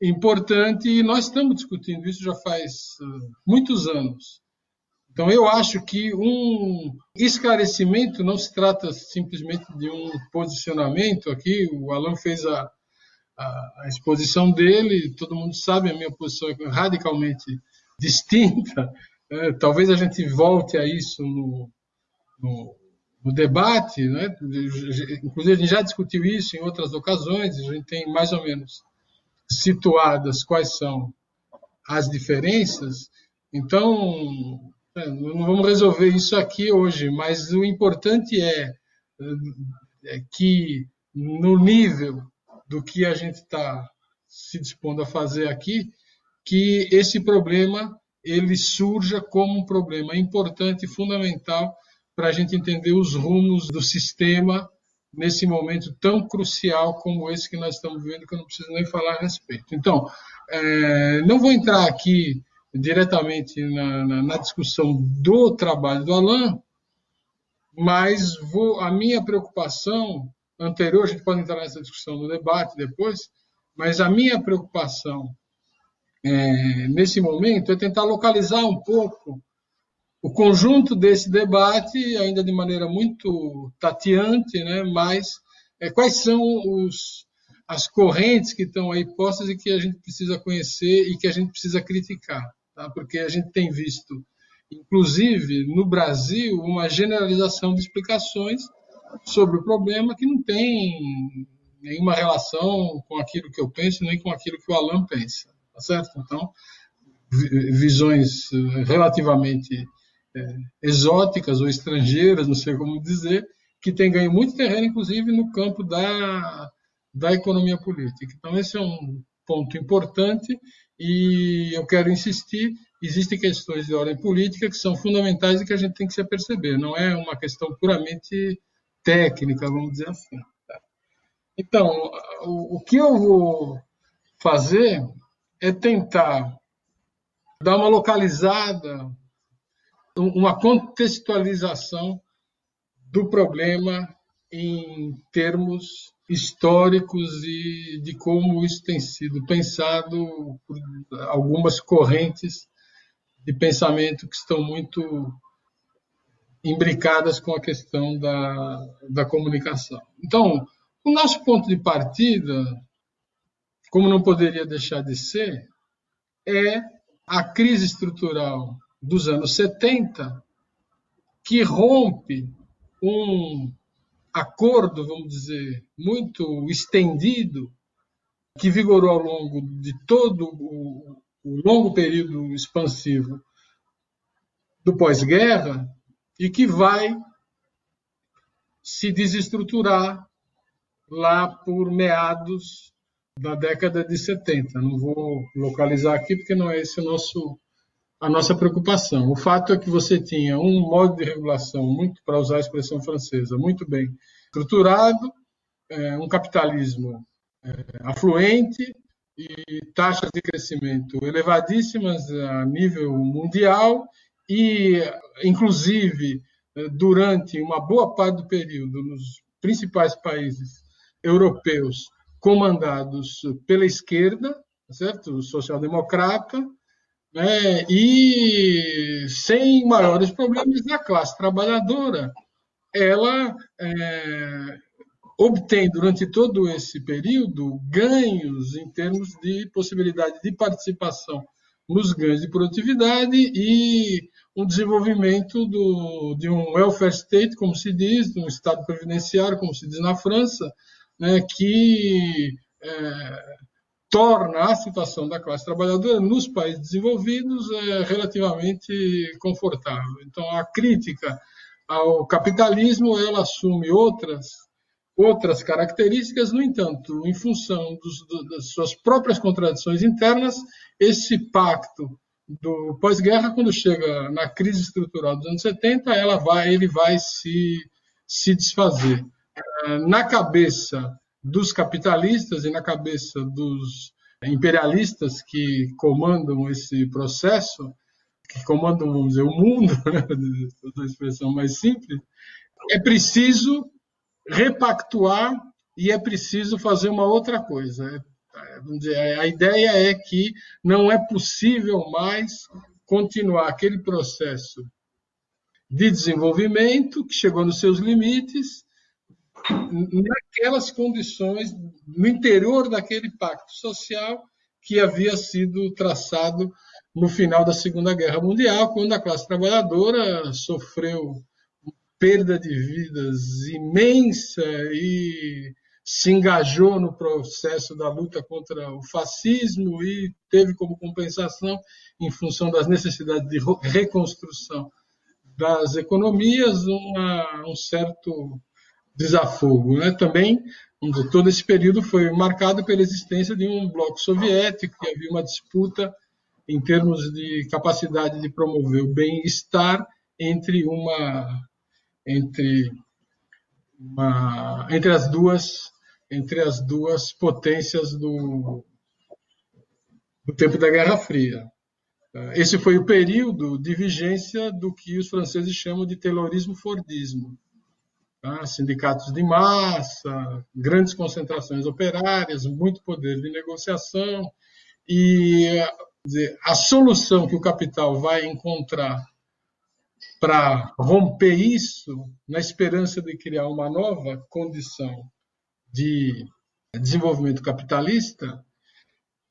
importante e nós estamos discutindo isso já faz uh, muitos anos. Então, eu acho que um esclarecimento não se trata simplesmente de um posicionamento. Aqui, o Alan fez a, a, a exposição dele, todo mundo sabe, a minha posição é radicalmente distinta. É, talvez a gente volte a isso no, no, no debate, né? inclusive a gente já discutiu isso em outras ocasiões, a gente tem mais ou menos situadas quais são as diferenças. Então, é, não vamos resolver isso aqui hoje, mas o importante é, é que no nível do que a gente está se dispondo a fazer aqui, que esse problema ele surja como um problema importante fundamental para a gente entender os rumos do sistema nesse momento tão crucial como esse que nós estamos vivendo, que eu não preciso nem falar a respeito. Então, é, não vou entrar aqui diretamente na, na, na, discussão do trabalho do Alain, mas vou, a minha preocupação anterior, a gente pode entrar nessa discussão no debate depois, mas a minha preocupação é, nesse momento é tentar localizar um pouco o conjunto desse debate, ainda de maneira muito tateante, né, mas é, quais são os, as correntes que estão aí postas e que a gente precisa conhecer e que a gente precisa criticar, tá? porque a gente tem visto, inclusive no Brasil, uma generalização de explicações sobre o problema que não tem nenhuma relação com aquilo que eu penso, nem com aquilo que o Alan pensa tá certo? Então, visões eh, relativamente é, exóticas ou estrangeiras, não sei como dizer, que têm ganho muito terreno, inclusive no campo da, da economia política. Então, esse é um ponto importante e eu quero insistir. Existem questões de ordem política que são fundamentais e que a gente tem que se aperceber. Não é uma questão puramente técnica, vamos dizer assim. Tá? Então, o, o que eu vou fazer é tentar dar uma localizada, uma contextualização do problema em termos históricos e de como isso tem sido pensado por algumas correntes de pensamento que estão muito imbricadas com a questão da, da comunicação. Então, o nosso ponto de partida como não poderia deixar de ser, é a crise estrutural dos anos 70, que rompe um acordo, vamos dizer, muito estendido, que vigorou ao longo de todo o, o longo período expansivo do pós-guerra e que vai se desestruturar lá por meados da década de 70. Não vou localizar aqui porque não é esse o nosso a nossa preocupação. O fato é que você tinha um modo de regulação muito, para usar a expressão francesa, muito bem estruturado, é, um capitalismo é, afluente e taxas de crescimento elevadíssimas a nível mundial e, inclusive, é, durante uma boa parte do período, nos principais países europeus comandados pela esquerda, certo? social-democrata, né? e sem maiores problemas a classe trabalhadora, ela é, obtém durante todo esse período ganhos em termos de possibilidade de participação nos ganhos de produtividade e um desenvolvimento do, de um welfare state, como se diz, de um estado previdenciário, como se diz na França, né, que é, torna a situação da classe trabalhadora nos países desenvolvidos é, relativamente confortável. Então, a crítica ao capitalismo ela assume outras outras características, no entanto, em função dos, das suas próprias contradições internas, esse pacto do pós-guerra, quando chega na crise estrutural dos anos 70, ela vai, ele vai se, se desfazer. É, na cabeça dos capitalistas e na cabeça dos imperialistas que comandam esse processo, que comandam, vamos dizer, o mundo, né, a expressão mais simples, é preciso repactuar e é preciso fazer uma outra coisa. Dizer, a ideia é que não é possível mais continuar aquele processo de desenvolvimento que chegou nos seus limites naquelas condições, no interior daquele pacto social que havia sido traçado no final da Segunda Guerra Mundial, quando a classe trabalhadora sofreu perda de vidas imensa e se engajou no processo da luta contra o fascismo e teve como compensação, em função das necessidades de reconstrução das economias, uma, um certo desafogo. Né? Também, todo esse período foi marcado pela existência de um bloco soviético, que havia uma disputa em termos de capacidade de promover o bem-estar entre uma entre uma, entre as duas entre as duas potências do, do tempo da Guerra Fria. Esse foi o período de vigência do que os franceses chamam de Taylorismo-Fordismo. Tá? Sindicatos de massa, grandes concentrações operárias, muito poder de negociação e dizer, a solução que o capital vai encontrar para romper isso, na esperança de criar uma nova condição de desenvolvimento capitalista,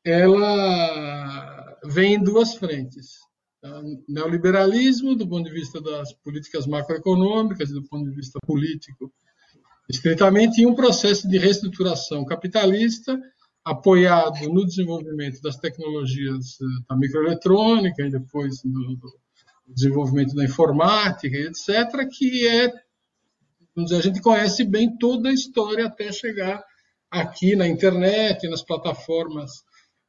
ela vem em duas frentes. Tá? Neoliberalismo, do ponto de vista das políticas macroeconômicas, do ponto de vista político, estritamente, e um processo de reestruturação capitalista apoiado no desenvolvimento das tecnologias eh, da microeletrônica e depois do, do desenvolvimento da informática, etc., que é, dizer, a gente conhece bem toda a história até chegar aqui na internet, nas plataformas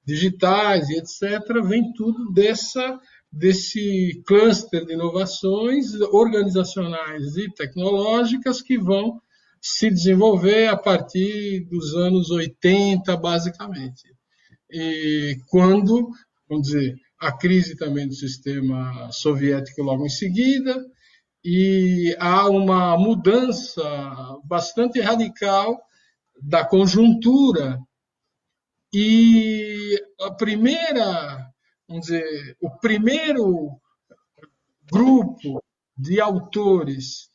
digitais e etc., vem tudo dessa desse cluster de inovações organizacionais e tecnológicas que vão se desenvolver a partir dos anos 80, basicamente. E quando, vamos dizer, a crise também do sistema soviético logo em seguida, e há uma mudança bastante radical da conjuntura. E a primeira, vamos dizer, o primeiro grupo de autores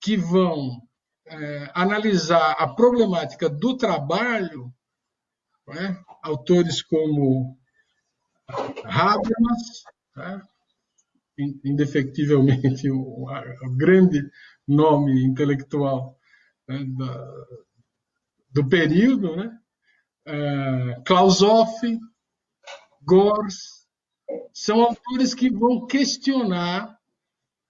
que vão é, analisar a problemática do trabalho, né? autores como Habermas, tá? indefectivelmente o, o, grande nome intelectual né, da, do período, né? Uh, Klaus Hoff, Gors, são autores que vão questionar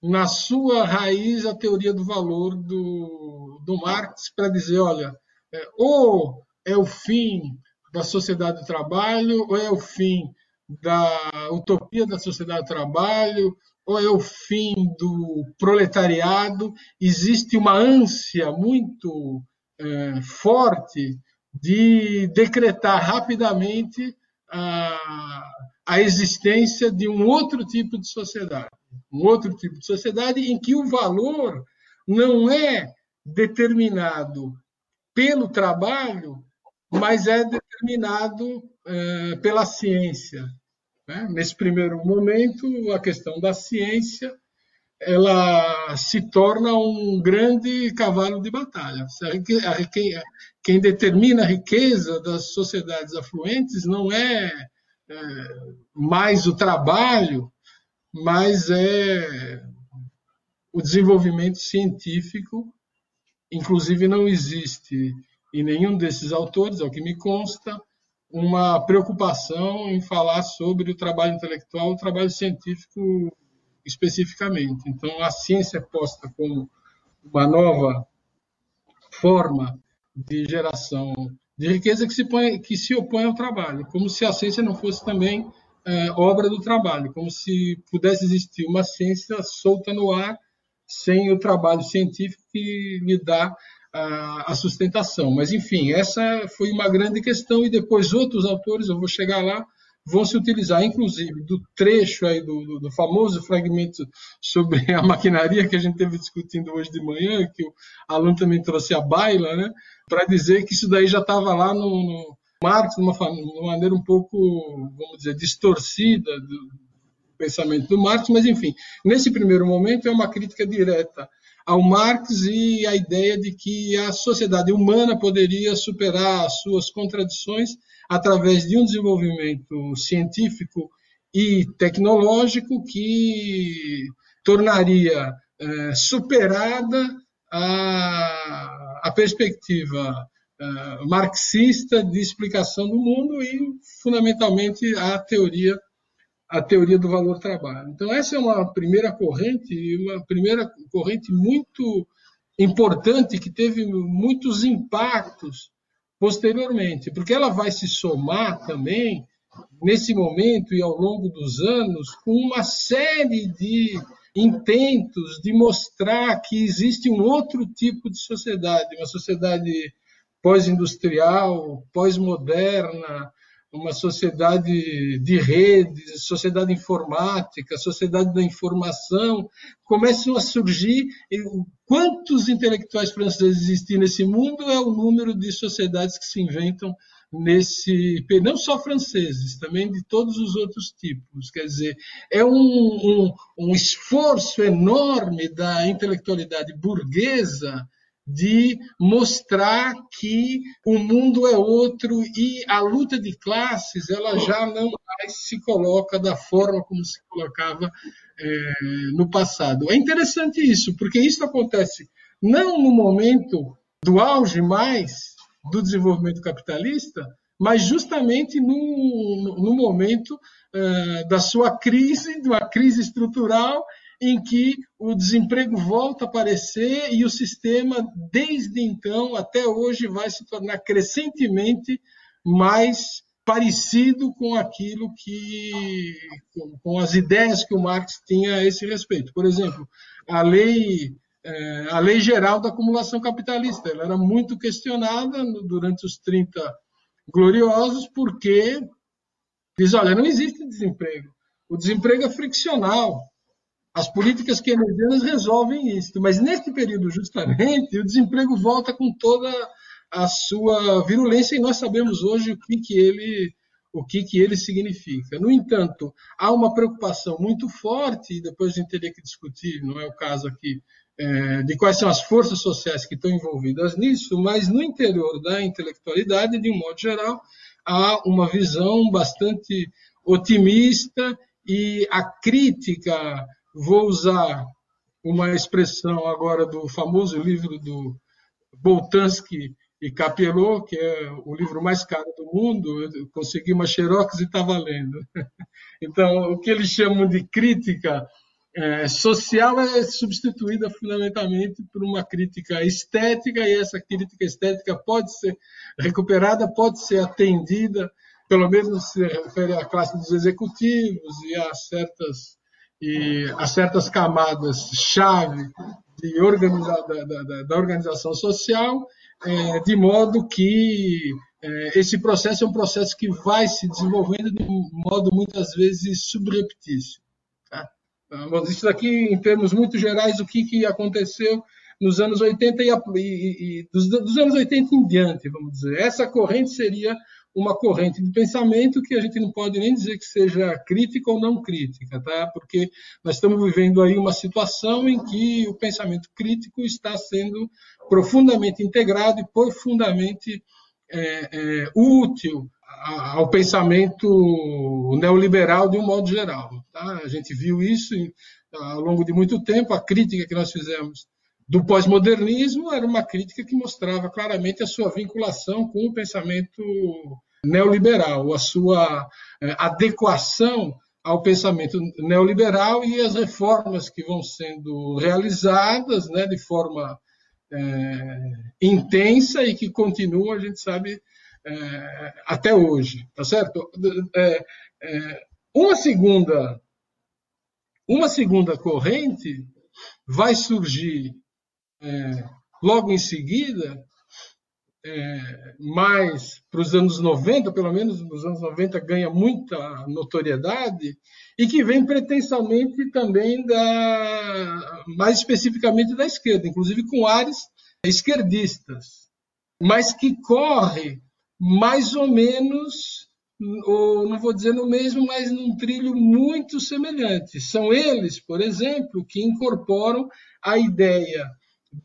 na sua raiz a teoria do valor do, do Marx para dizer, olha, é, ou é o fim da sociedade do trabalho, ou é o fim da utopia da sociedade do trabalho, ou é o fim do proletariado. Existe uma ânsia muito é, forte de decretar rapidamente a, a existência de um outro tipo de sociedade. Um outro tipo de sociedade em que o valor não é determinado pelo trabalho, mas é determinado é, pela ciência. Né? Nesse primeiro momento, a questão da ciência ela se torna um grande cavalo de batalha. Quem determina a riqueza das sociedades afluentes não é mais o trabalho, mas é o desenvolvimento científico. Inclusive, não existe em nenhum desses autores, ao que me consta, uma preocupação em falar sobre o trabalho intelectual, o trabalho científico especificamente. Então, a ciência é posta como uma nova forma de geração de riqueza que se, põe, que se opõe ao trabalho, como se a ciência não fosse também é, obra do trabalho, como se pudesse existir uma ciência solta no ar sem o trabalho científico que lhe dá a, a sustentação. Mas, enfim, essa foi uma grande questão e depois outros autores, eu vou chegar lá, vão se utilizar, inclusive, do trecho aí do, do, do, famoso fragmento sobre a maquinaria que a gente teve discutindo hoje de manhã, que o aluno também trouxe a baila, né, para dizer que isso daí já estava lá no, no Marx, de uma, maneira um pouco, vamos dizer, distorcida do pensamento do Marx, mas, enfim, nesse primeiro momento é uma crítica direta ao Marx e a ideia de que a sociedade humana poderia superar as suas contradições através de um desenvolvimento científico e tecnológico que tornaria é, superada a, a perspectiva é, marxista de explicação do mundo e, fundamentalmente, a teoria a teoria do valor trabalho. Então essa é uma primeira corrente, uma primeira corrente muito importante que teve muitos impactos posteriormente, porque ela vai se somar também nesse momento e ao longo dos anos com uma série de intentos de mostrar que existe um outro tipo de sociedade, uma sociedade pós-industrial, pós-moderna, uma sociedade de redes, sociedade informática, sociedade da informação, começam a surgir. Quantos intelectuais franceses existem nesse mundo é o número de sociedades que se inventam nesse. Não só franceses, também de todos os outros tipos. Quer dizer, é um, um, um esforço enorme da intelectualidade burguesa de mostrar que o mundo é outro e a luta de classes ela já não mais se coloca da forma como se colocava é, no passado. É interessante isso, porque isso acontece não no momento do auge mais do desenvolvimento capitalista, mas justamente no, no momento uh, da sua crise, de uma crise estrutural em que o desemprego volta a aparecer e o sistema, desde então até hoje, vai se tornar crescentemente mais parecido com aquilo que, com, as ideias que o Marx tinha a esse respeito. Por exemplo, a lei, é, a lei geral da acumulação capitalista, ela era muito questionada durante os 30 gloriosos, porque diz, olha, não existe desemprego. O desemprego é friccional. As políticas keynesianas resolvem isso, mas neste período, justamente, o desemprego volta com toda a sua virulência e nós sabemos hoje o que, que ele o que, que ele significa. No entanto, há uma preocupação muito forte, e depois a gente teria que discutir, não é o caso aqui, é, de quais são as forças sociais que estão envolvidas nisso, mas no interior da intelectualidade, de um modo geral, há uma visão bastante otimista e a crítica, vou usar uma expressão agora do famoso livro do Boltanski e Capello, que é o livro mais caro do mundo, eu consegui uma xerox e está valendo. Então, o que eles chamam de crítica é, social é substituída fundamentalmente por uma crítica estética, e essa crítica estética pode ser recuperada, pode ser atendida, pelo menos se refere à classe dos executivos e a certas, e a certas camadas-chave da, da, da, organização social, é, de modo que é, esse processo é um processo que vai se desenvolvendo de um modo muitas vezes subreptício. Tá? Então, isso daqui, em termos muito gerais, o que, que aconteceu nos anos 80 e, e, e dos, dos, anos 80 em diante, vamos dizer. Essa corrente seria uma corrente de pensamento que a gente não pode nem dizer que seja crítica ou não crítica, tá? Porque nós estamos vivendo aí uma situação em que o pensamento crítico está sendo profundamente integrado e profundamente é, é, útil ao pensamento neoliberal de um modo geral. Tá? A gente viu isso ao longo de muito tempo. A crítica que nós fizemos do pós-modernismo era uma crítica que mostrava claramente a sua vinculação com o pensamento neoliberal, a sua é, adequação ao pensamento neoliberal e as reformas que vão sendo realizadas né, de forma é, intensa e que continuam, a gente sabe, é, até hoje, tá certo? É, é, uma segunda, uma segunda corrente vai surgir é, logo em seguida, é, mais para os anos 90, pelo menos nos anos 90 ganha muita notoriedade, e que vem pretensamente também da, mais especificamente da esquerda, inclusive com áreas esquerdistas, mas que corre mais ou menos, ou não vou dizer no mesmo, mas num trilho muito semelhante. São eles, por exemplo, que incorporam a ideia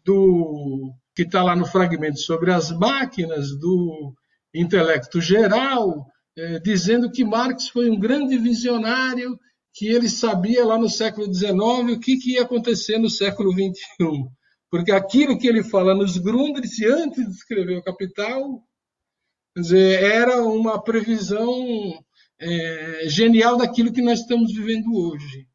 do que está lá no fragmento sobre as máquinas do intelecto geral, é, dizendo que Marx foi um grande visionário, que ele sabia lá no século XIX o que, que ia acontecer no século XXI. Porque aquilo que ele fala nos Grundrisse, antes de escrever o Capital, dizer, era uma previsão é, genial daquilo que nós estamos vivendo hoje.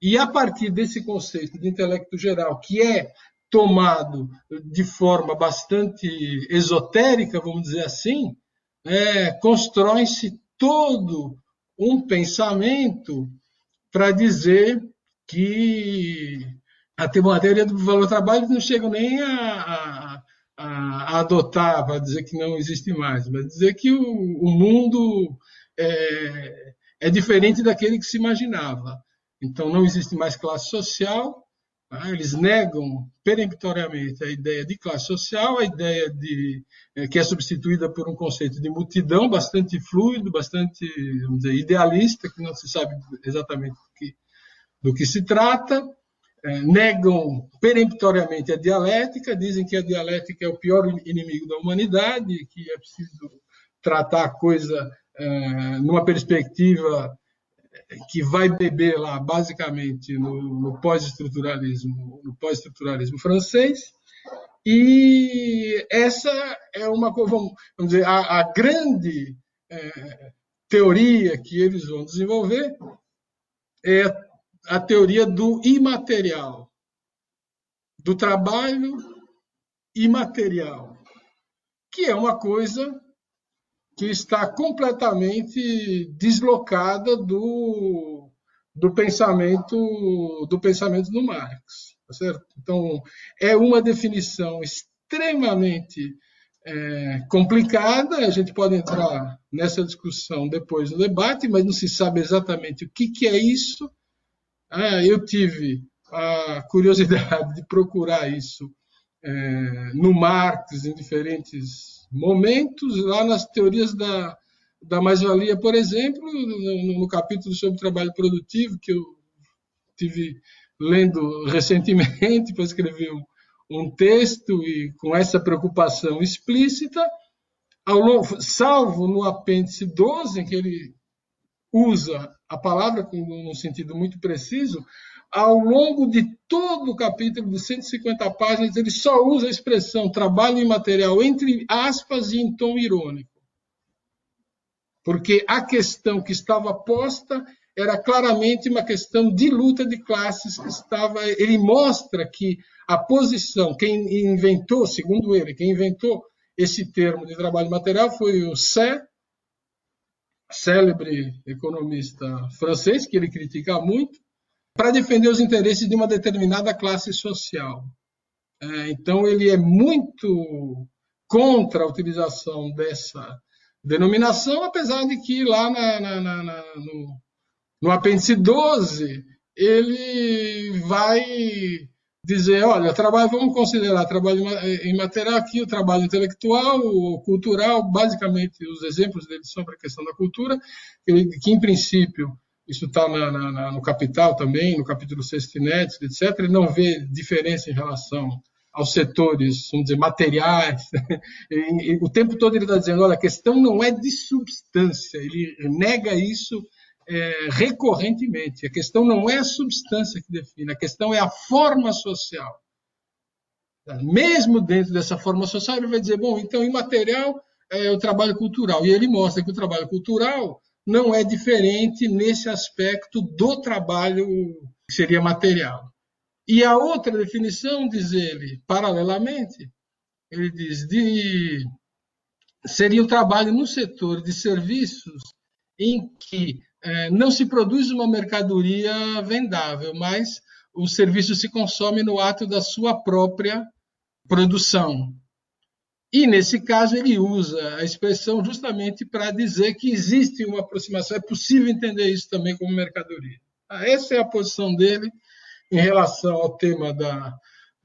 E a partir desse conceito de intelecto geral, que é tomado de forma bastante esotérica, vamos dizer assim, é, constrói-se todo um pensamento para dizer que a teoria do valor trabalho não chega nem a, a, a, adotar para dizer que não existe mais, mas dizer que o, o mundo é, é diferente daquele que se imaginava. Então não existe mais classe social, Tá? Eles negam peremptoriamente a ideia de classe social, a ideia de é, que é substituída por um conceito de multidão bastante fluido, bastante dizer, idealista, que não se sabe exatamente do que, do que se trata. É, negam peremptoriamente a dialética, dizem que a dialética é o pior inimigo da humanidade, que é preciso tratar a coisa é, numa perspectiva que vai beber lá basicamente no, no pós-estruturalismo, no pós-estruturalismo francês. E essa é uma vamos, vamos dizer, a, a grande é, teoria que eles vão desenvolver é a teoria do imaterial, do trabalho imaterial, que é uma coisa que está completamente deslocada do, do pensamento do pensamento do Marx, tá certo? Então é uma definição extremamente é, complicada. A gente pode entrar nessa discussão depois do debate, mas não se sabe exatamente o que, que é isso. Ah, eu tive a curiosidade de procurar isso é, no Marx em diferentes momentos, lá nas teorias da, da mais-valia, por exemplo, no, no, capítulo sobre trabalho produtivo, que eu tive lendo recentemente para escrever um, um, texto e com essa preocupação explícita, ao longo, salvo no apêndice 12, em que ele usa a palavra num sentido muito preciso, ao longo de todo o capítulo de 150 páginas, ele só usa a expressão trabalho imaterial entre aspas e em tom irônico. Porque a questão que estava posta era claramente uma questão de luta de classes que estava. Ele mostra que a posição, quem inventou, segundo ele, quem inventou esse termo de trabalho material foi o Sé, célebre economista francês, que ele critica muito, para defender os interesses de uma determinada classe social. É, então, ele é muito contra a utilização dessa denominação, apesar de que lá na, na, na, no, no apêndice 12 ele vai dizer, olha, trabalho, vamos considerar trabalho imaterial aqui, o trabalho intelectual, o cultural, basicamente os exemplos dele sobre a questão da cultura, que em princípio isso está no Capital também, no capítulo 6 Tinetes, etc. Ele não vê diferença em relação aos setores, vamos dizer, materiais. E, e, o tempo todo ele está dizendo, olha, a questão não é de substância, ele nega isso é, recorrentemente. A questão não é a substância que define, a questão é a forma social. Mesmo dentro dessa forma social, ele vai dizer, bom, então, imaterial é o trabalho cultural. E ele mostra que o trabalho cultural não é diferente nesse aspecto do trabalho que seria material. E a outra definição, diz ele, paralelamente, ele diz, de, seria o trabalho no setor de serviços em que é, não se produz uma mercadoria vendável, mas o serviço se consome no ato da sua própria produção. E, nesse caso, ele usa a expressão justamente para dizer que existe uma aproximação, é possível entender isso também como mercadoria. Ah, essa é a posição dele em relação ao tema da,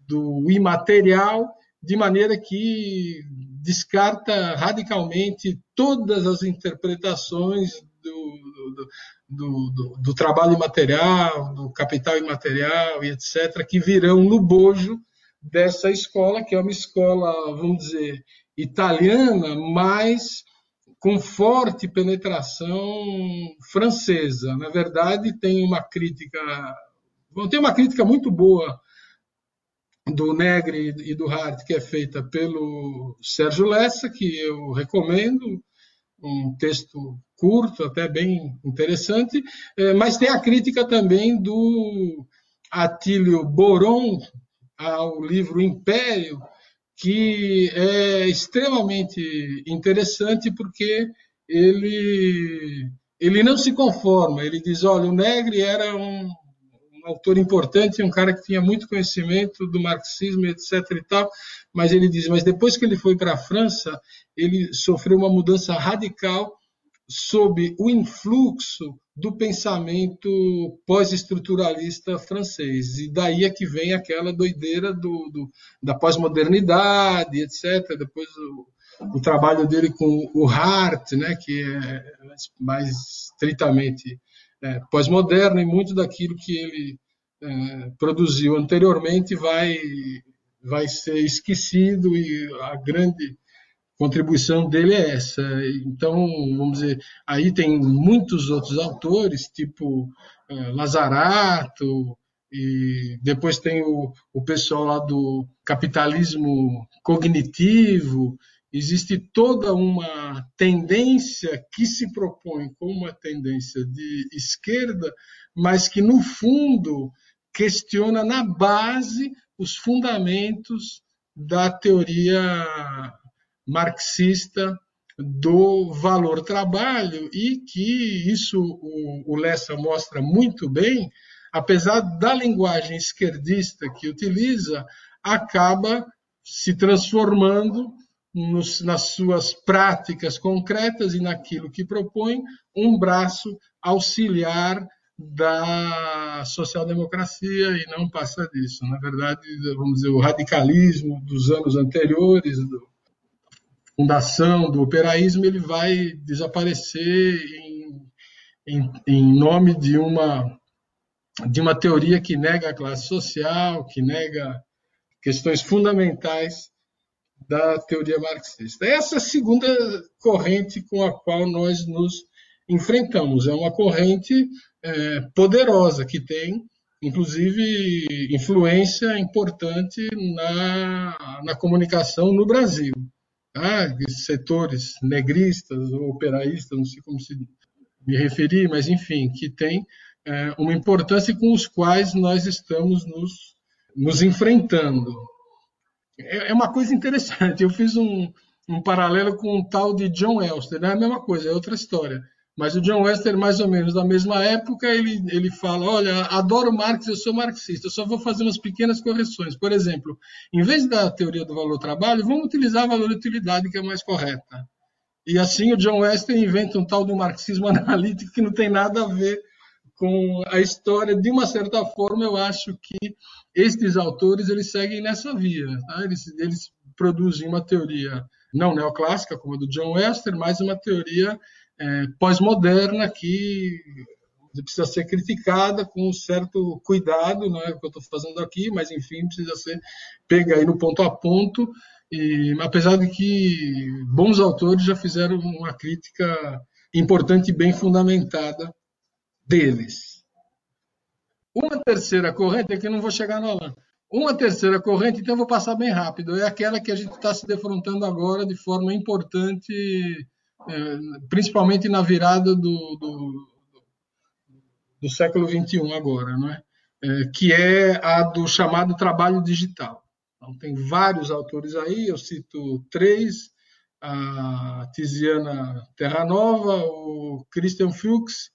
do imaterial, de maneira que descarta radicalmente todas as interpretações do, do, do, do, trabalho imaterial, do capital imaterial e etc., que virão no bojo dessa escola, que é uma escola, vamos dizer, italiana, mas com forte penetração francesa. Na verdade, tem uma crítica, tem uma crítica muito boa do Negri e do Hart, que é feita pelo Sérgio Lessa, que eu recomendo, um texto curto, até bem interessante, é, mas tem a crítica também do Atílio Boron ao livro Império, que é extremamente interessante porque ele, ele não se conforma. Ele diz: olha, o Negri era um, um autor importante, um cara que tinha muito conhecimento do marxismo, etc. e tal, mas ele diz: mas depois que ele foi para a França, ele sofreu uma mudança radical sob o influxo do pensamento pós-estruturalista francês. E daí é que vem aquela doideira do, do da pós-modernidade, etc. Depois o, o, trabalho dele com o Hart, né, que é mais estritamente é, pós-moderno, e muito daquilo que ele é, produziu anteriormente vai, vai ser esquecido e a grande contribuição dele é essa. Então, vamos dizer, aí tem muitos outros autores, tipo uh, Lazarato, e depois tem o, o pessoal lá do capitalismo cognitivo. Existe toda uma tendência que se propõe como uma tendência de esquerda, mas que, no fundo, questiona na base os fundamentos da teoria marxista do valor trabalho e que isso o, o Lessa mostra muito bem, apesar da linguagem esquerdista que utiliza, acaba se transformando nos, nas suas práticas concretas e naquilo que propõe um braço auxiliar da social-democracia e não passa disso. Na verdade, vamos dizer, o radicalismo dos anos anteriores, do, fundação do operaísmo ele vai desaparecer em, em, em, nome de uma de uma teoria que nega a classe social, que nega questões fundamentais da teoria marxista. Essa é a segunda corrente com a qual nós nos enfrentamos. É uma corrente é, poderosa que tem, inclusive, influência importante na, na comunicação no Brasil. Ah, setores negristas ou operaístas, não sei como se me referir, mas enfim, que tem é, uma importância com os quais nós estamos nos, nos enfrentando. É, é uma coisa interessante. Eu fiz um, um paralelo com um tal de John Elster, não é a mesma coisa, é outra história. Mas o John Wester, mais ou menos da mesma época, ele, ele fala: Olha, adoro Marx, eu sou marxista, eu só vou fazer umas pequenas correções. Por exemplo, em vez da teoria do valor-trabalho, vamos utilizar a valor-utilidade, que é mais correta. E assim o John Wester inventa um tal de marxismo analítico que não tem nada a ver com a história. De uma certa forma, eu acho que estes autores eles seguem nessa via. Tá? Eles, eles produzem uma teoria não neoclássica, como a do John Wester, mas uma teoria é, pós-moderna que precisa ser criticada com um certo cuidado, não é o que eu estou fazendo aqui, mas enfim, precisa ser pega aí no ponto a ponto. E apesar de que bons autores já fizeram uma crítica importante e bem fundamentada deles. Uma terceira corrente, é que eu não vou chegar no Alan. Uma terceira corrente, então eu vou passar bem rápido, é aquela que a gente está se defrontando agora de forma importante é, principalmente na virada do, do, do século XXI agora, não é? é? que é a do chamado trabalho digital. Então, tem vários autores aí, eu cito três, a Tiziana Terranova, o Christian Fuchs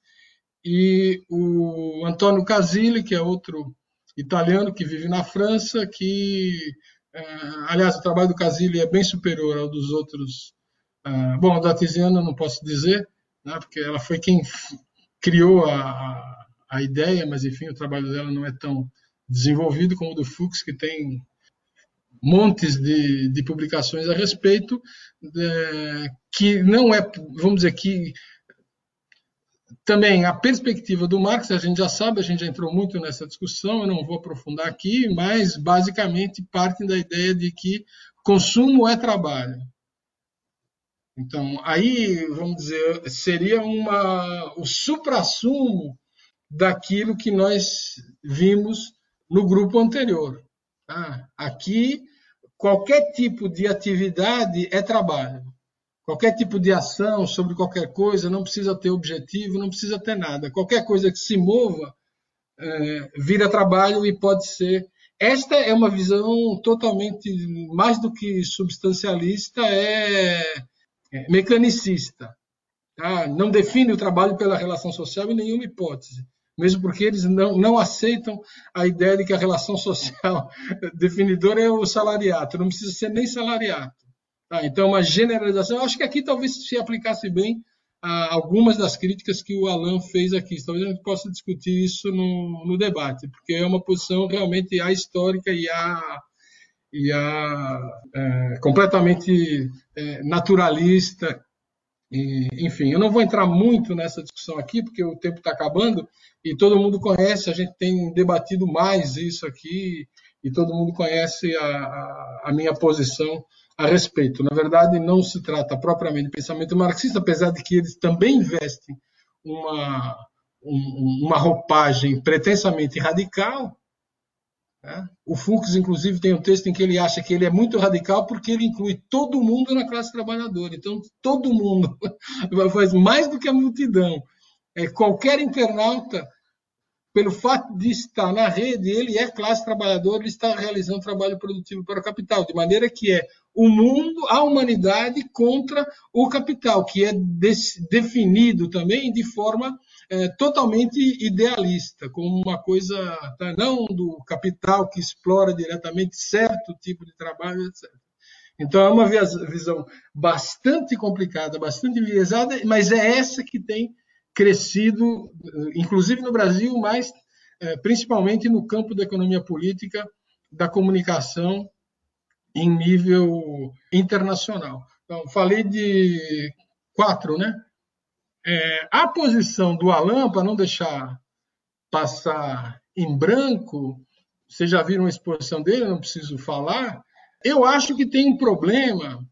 e o Antônio Casilli, que é outro italiano que vive na França, que, é, aliás, o trabalho do Casilli é bem superior ao dos outros ah, bom, da Tiziana não posso dizer, né, porque ela foi quem criou a, a ideia, mas enfim, o trabalho dela não é tão desenvolvido como o do Fuchs, que tem montes de, de publicações a respeito, é, que não é, vamos dizer que também a perspectiva do Marx, a gente já sabe, a gente já entrou muito nessa discussão, eu não vou aprofundar aqui, mas basicamente partem da ideia de que consumo é trabalho. Então, aí, vamos dizer, seria uma, o suprassumo daquilo que nós vimos no grupo anterior. Tá? Aqui, qualquer tipo de atividade é trabalho. Qualquer tipo de ação sobre qualquer coisa não precisa ter objetivo, não precisa ter nada. Qualquer coisa que se mova é, vira trabalho e pode ser. Esta é uma visão totalmente mais do que substancialista, é mecanicista. Tá? Não define o trabalho pela relação social em nenhuma hipótese, mesmo porque eles não, não aceitam a ideia de que a relação social definidora é o salariato, não precisa ser nem salariato. Tá? Então, uma generalização. Eu acho que aqui talvez se aplicasse bem algumas das críticas que o Alan fez aqui. Talvez a gente possa discutir isso no, no debate, porque é uma posição realmente a histórica e a e a, é, completamente é, naturalista. E, enfim, eu não vou entrar muito nessa discussão aqui, porque o tempo está acabando e todo mundo conhece, a gente tem debatido mais isso aqui e todo mundo conhece a, a, a minha posição a respeito. Na verdade, não se trata propriamente de pensamento marxista, apesar de que eles também vestem uma, um, uma roupagem pretensamente radical? O Fux, inclusive, tem um texto em que ele acha que ele é muito radical porque ele inclui todo mundo na classe trabalhadora. Então, todo mundo faz mais do que a multidão. É, qualquer internauta, pelo fato de estar na rede, ele é classe trabalhadora, ele está realizando trabalho produtivo para o capital, de maneira que é o mundo, a humanidade contra o capital, que é definido também de forma é, totalmente idealista, como uma coisa tá, não do capital que explora diretamente certo tipo de trabalho, etc. Então é uma visão bastante complicada, bastante enviesada, mas é essa que tem crescido, inclusive no Brasil, mas é, principalmente no campo da economia política, da comunicação em nível internacional. Então, falei de quatro, né? É, a posição do Alan, para não deixar passar em branco, vocês já viram a exposição dele, não preciso falar. Eu acho que tem um problema.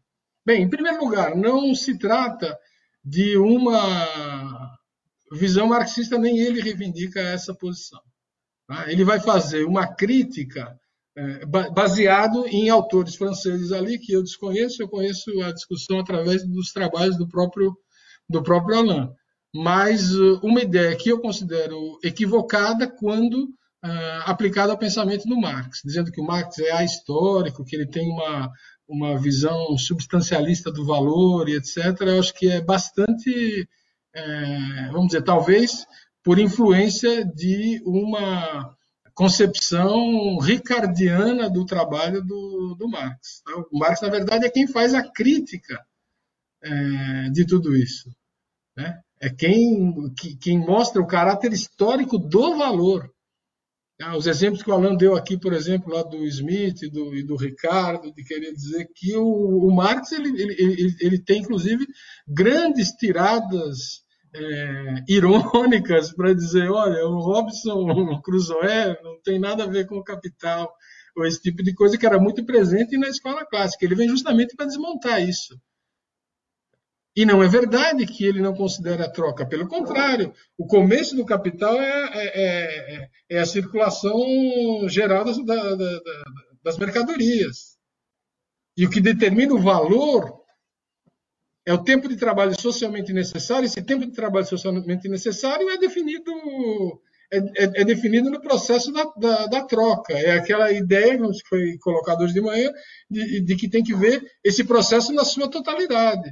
Bem, em primeiro lugar, não se trata de uma visão marxista, nem ele reivindica essa posição. Tá? Ele vai fazer uma crítica baseado em autores franceses ali que eu desconheço, eu conheço a discussão através dos trabalhos do próprio do próprio Alain. Mas uh, uma ideia que eu considero equivocada quando uh, aplicada ao pensamento do Marx, dizendo que o Marx é ahistórico, que ele tem uma, uma visão substancialista do valor e etc., eu acho que é bastante, é, vamos dizer, talvez por influência de uma concepção ricardiana do trabalho do, do Marx. Tá? O Marx, na verdade, é quem faz a crítica é, de tudo isso. Né? É quem, que, quem mostra o caráter histórico do valor. Ah, os exemplos que o Alan deu aqui, por exemplo, lá do Smith e do, e do Ricardo, de querer dizer que o, o Marx ele, ele, ele, ele, tem, inclusive, grandes tiradas é, irônicas para dizer, olha, o Robson Crusoe não tem nada a ver com o capital, ou esse tipo de coisa que era muito presente na escola clássica. Ele vem justamente para desmontar isso. E não é verdade que ele não considera a troca. Pelo contrário, o começo do capital é, é, é, é a circulação geral das, da, da, das mercadorias. E o que determina o valor é o tempo de trabalho socialmente necessário. Esse tempo de trabalho socialmente necessário é definido é, é, é definido no processo da, da, da, troca. É aquela ideia que foi colocada hoje de manhã de, de que tem que ver esse processo na sua totalidade.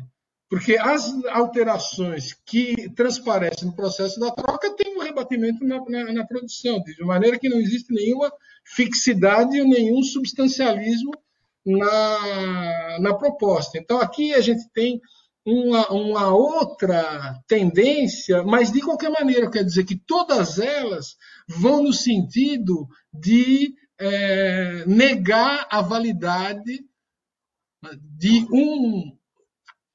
Porque as alterações que transparecem no processo da troca têm um rebatimento na, na, na produção, de maneira que não existe nenhuma fixidade ou nenhum substancialismo na, na proposta. Então, aqui a gente tem uma, uma, outra tendência, mas de qualquer maneira, quer dizer que todas elas vão no sentido de é, negar a validade de um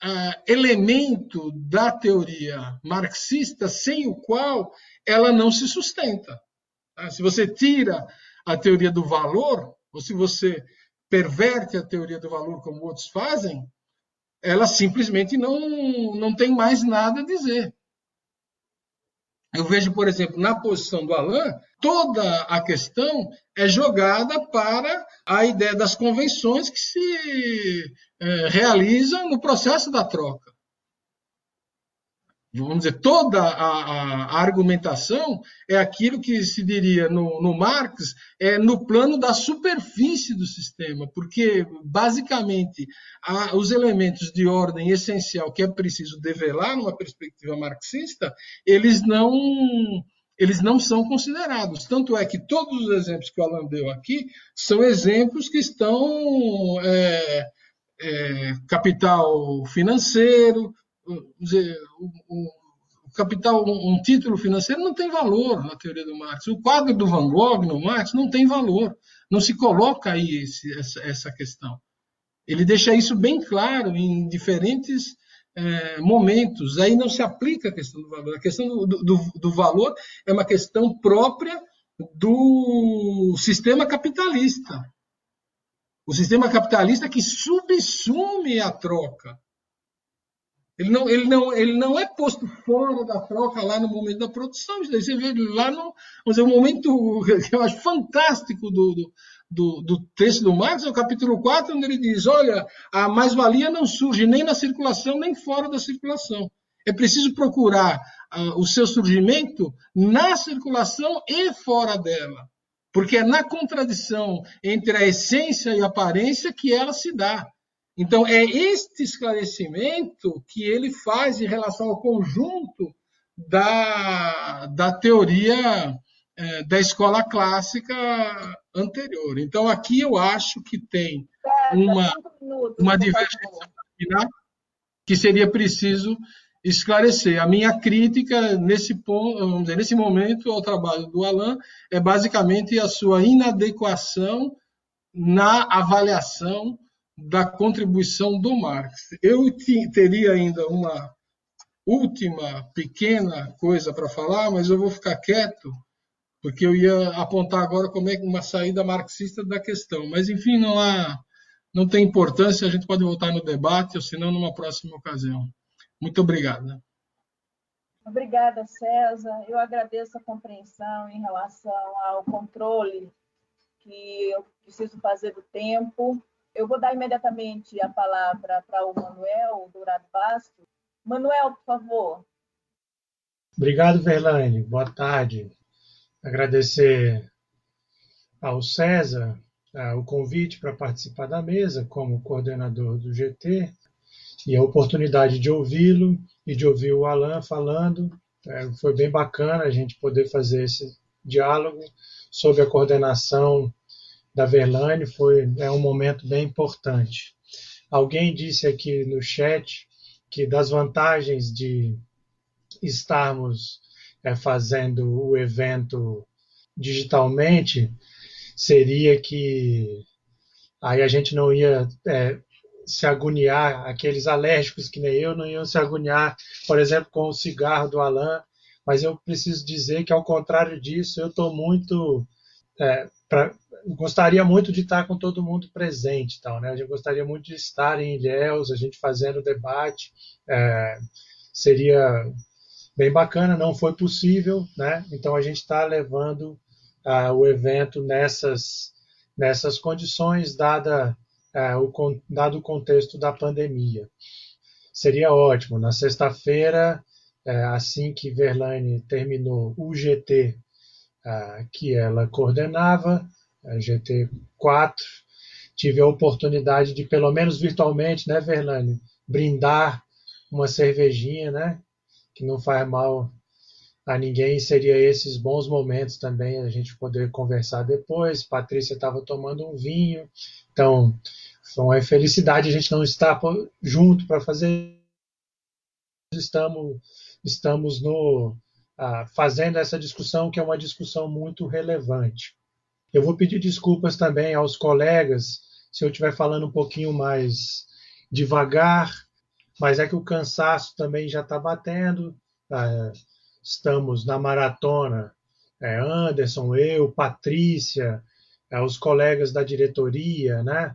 uh, elemento da teoria marxista sem o qual ela não se sustenta. Tá? Se você tira a teoria do valor, ou se você perverte a teoria do valor como outros fazem, ela simplesmente não, não tem mais nada a dizer. Eu vejo, por exemplo, na posição do Alain, toda a questão é jogada para a ideia das convenções que se é, realizam no processo da troca vamos dizer, toda a, a, argumentação é aquilo que se diria no, no Marx, é no plano da superfície do sistema, porque, basicamente, a, os elementos de ordem essencial que é preciso develar numa perspectiva marxista, eles não eles não são considerados. Tanto é que todos os exemplos que o Alan deu aqui são exemplos que estão é, é, capital financeiro, dizer, o, o capital, um, título financeiro não tem valor na teoria do Marx. O quadro do Van Gogh no Marx não tem valor. Não se coloca aí esse, essa, essa, questão. Ele deixa isso bem claro em diferentes é, momentos. Aí não se aplica a questão do valor. A questão do, do, do valor é uma questão própria do sistema capitalista. O sistema capitalista que subsume a troca. Ele não, ele, não, ele não é posto fora da troca lá no momento da produção. Você vê lá no vamos dizer, um momento que eu acho fantástico do, do, do, texto do Marx, é o capítulo 4, onde ele diz: olha, a mais-valia não surge nem na circulação, nem fora da circulação. É preciso procurar uh, o seu surgimento na circulação e fora dela. Porque é na contradição entre a essência e a aparência que ela se dá. Então, é este esclarecimento que ele faz em relação ao conjunto da, da teoria é, da escola clássica anterior. Então, aqui eu acho que tem uma, uma divergência que seria preciso esclarecer. A minha crítica nesse ponto, dizer, nesse momento ao trabalho do Alain é basicamente a sua inadequação na avaliação da contribuição do Marx. Eu teria ainda uma última pequena coisa para falar, mas eu vou ficar quieto, porque eu ia apontar agora como é uma saída marxista da questão. Mas, enfim, não há, não tem importância, a gente pode voltar no debate, ou se não, numa próxima ocasião. Muito obrigado. Obrigada, César. Eu agradeço a compreensão em relação ao controle que eu preciso fazer do tempo. Eu vou dar imediatamente a palavra para o Manuel Dourado Bastos. Manuel, por favor. Obrigado, Verlaine. Boa tarde. Agradecer ao César o convite para participar da mesa como coordenador do GT e a oportunidade de ouvi-lo e de ouvir o Alan falando. É, foi bem bacana a gente poder fazer esse diálogo sob a coordenação da Verlaine, foi é um momento bem importante. Alguém disse aqui no chat que das vantagens de estarmos é, fazendo o evento digitalmente seria que aí a gente não ia é, se agoniar, aqueles alérgicos que nem eu não iam se agoniar, por exemplo, com o cigarro do Alain, mas eu preciso dizer que, ao contrário disso, eu estou muito. É, gostaria muito de estar com todo mundo presente, tal, né? A gente gostaria muito de estar em Ilhéus, a gente fazendo debate, é, seria bem bacana, não foi possível, né? Então a gente está levando uh, o evento nessas, nessas condições, dada, uh, o, dado o contexto da pandemia. Seria ótimo, na sexta-feira, uh, assim que Verlaine terminou o GT que ela coordenava, a GT 4, tive a oportunidade de, pelo menos virtualmente, né, Verlaine, brindar uma cervejinha, né, que não faz mal a ninguém. Seria esses bons momentos também a gente poder conversar depois. Patrícia estava tomando um vinho, então foi uma felicidade a gente não estar junto para fazer. Estamos estamos no ah, fazendo essa discussão que é uma discussão muito relevante. Eu vou pedir desculpas também aos colegas se eu estiver falando um pouquinho mais devagar mas é que o cansaço também já está batendo. É, estamos na maratona, é, Anderson, eu, Patrícia, é, os colegas da diretoria, né?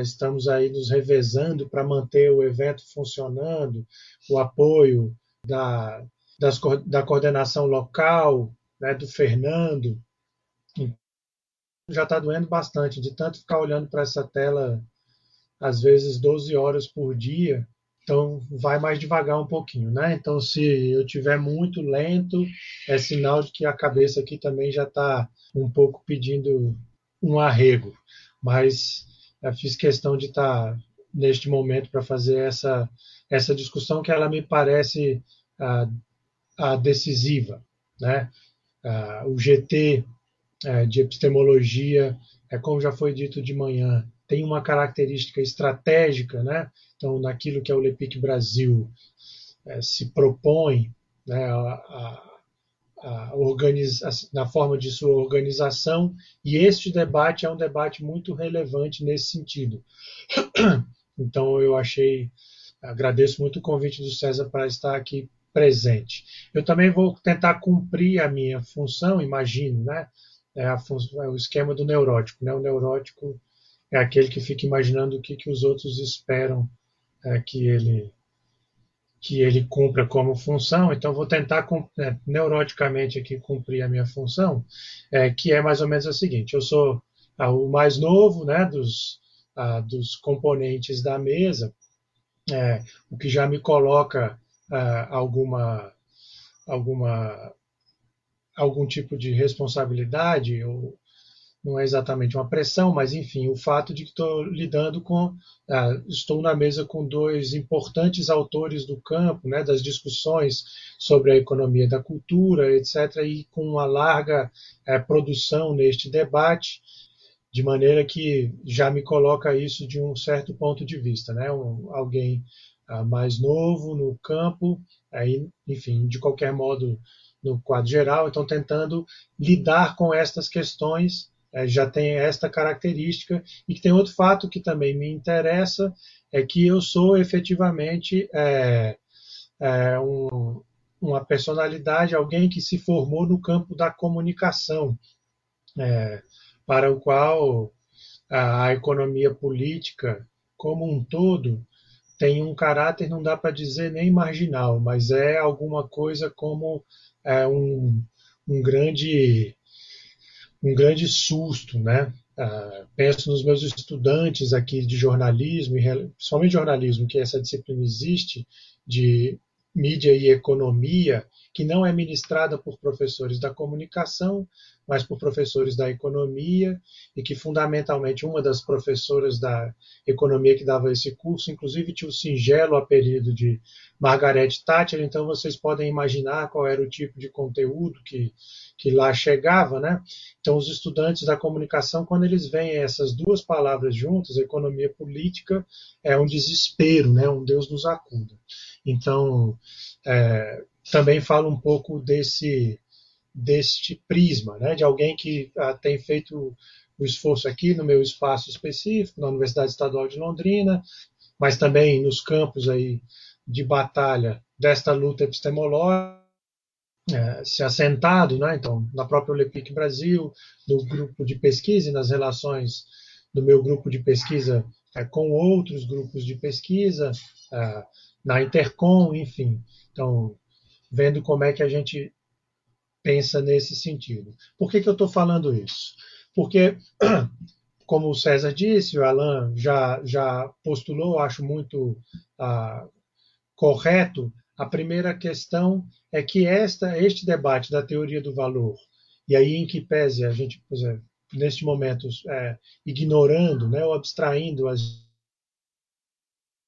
Estamos aí nos revezando para manter o evento funcionando, o apoio da, das, da coordenação local, né, do Fernando. Já está doendo bastante, de tanto ficar olhando para essa tela, às vezes 12 horas por dia, então vai mais devagar um pouquinho, né? Então se eu tiver muito lento, é sinal de que a cabeça aqui também já está um pouco pedindo um arrego. Mas eu fiz questão de estar tá neste momento para fazer essa essa discussão que ela me parece a, a decisiva, né? o GT é, de epistemologia, é como já foi dito de manhã, tem uma característica estratégica, né? Então, naquilo que a Olepic Brasil é, se propõe, né, a, a, a organiza, na forma de sua organização, e este debate é um debate muito relevante nesse sentido. Então, eu achei, agradeço muito o convite do César para estar aqui presente. Eu também vou tentar cumprir a minha função, imagino, né? É, a, é o esquema do neurótico. Né? O neurótico é aquele que fica imaginando o que, que os outros esperam é, que ele que ele cumpra como função, então vou tentar é, neuroticamente aqui cumprir a minha função, é, que é mais ou menos a seguinte: eu sou ah, o mais novo, né, dos ah, dos componentes da mesa, é, o que já me coloca ah, alguma alguma algum tipo de responsabilidade ou não é exatamente uma pressão, mas enfim, o fato de que estou lidando com, ah, estou na mesa com dois importantes autores do campo, né, das discussões sobre a economia da cultura, etc., e com uma larga eh, produção neste debate, de maneira que já me coloca isso de um certo ponto de vista, né, um, alguém ah, mais novo no campo, aí, enfim, de qualquer modo no quadro geral, então tentando lidar com estas questões é, já tem esta característica. E que tem outro fato que também me interessa, é que eu sou efetivamente é, é, um, uma personalidade, alguém que se formou no campo da comunicação, é, para o qual a, a economia política como um todo tem um caráter, não dá para dizer nem marginal, mas é alguma coisa como é, um, um grande um grande susto, né? Uh, penso nos meus estudantes aqui de jornalismo, principalmente jornalismo, que essa disciplina existe, de mídia e economia, que não é ministrada por professores da comunicação, mas por professores da economia, e que fundamentalmente uma das professoras da economia que dava esse curso, inclusive tinha o singelo apelido de Margaret Thatcher, então vocês podem imaginar qual era o tipo de conteúdo que, que lá chegava, né? Então os estudantes da comunicação, quando eles veem essas duas palavras juntas, economia política, é um desespero, né? Um Deus nos acuda. Então, é, também fala um pouco desse deste prisma, né, de alguém que ah, tem feito o esforço aqui no meu espaço específico, na Universidade Estadual de Londrina, mas também nos campos aí de batalha desta luta epistemológica, é, se assentado, né, então, na própria Olepic Brasil, no grupo de pesquisa e nas relações do meu grupo de pesquisa é, com outros grupos de pesquisa, é, na Intercom, enfim. Então, vendo como é que a gente pensa nesse sentido. Por que, que eu estou falando isso? Porque, como o César disse, o Alan já, já postulou, acho muito ah, correto, a primeira questão é que esta, este debate da teoria do valor, e aí em que pese a gente, por exemplo, neste momento, é, ignorando né, ou abstraindo as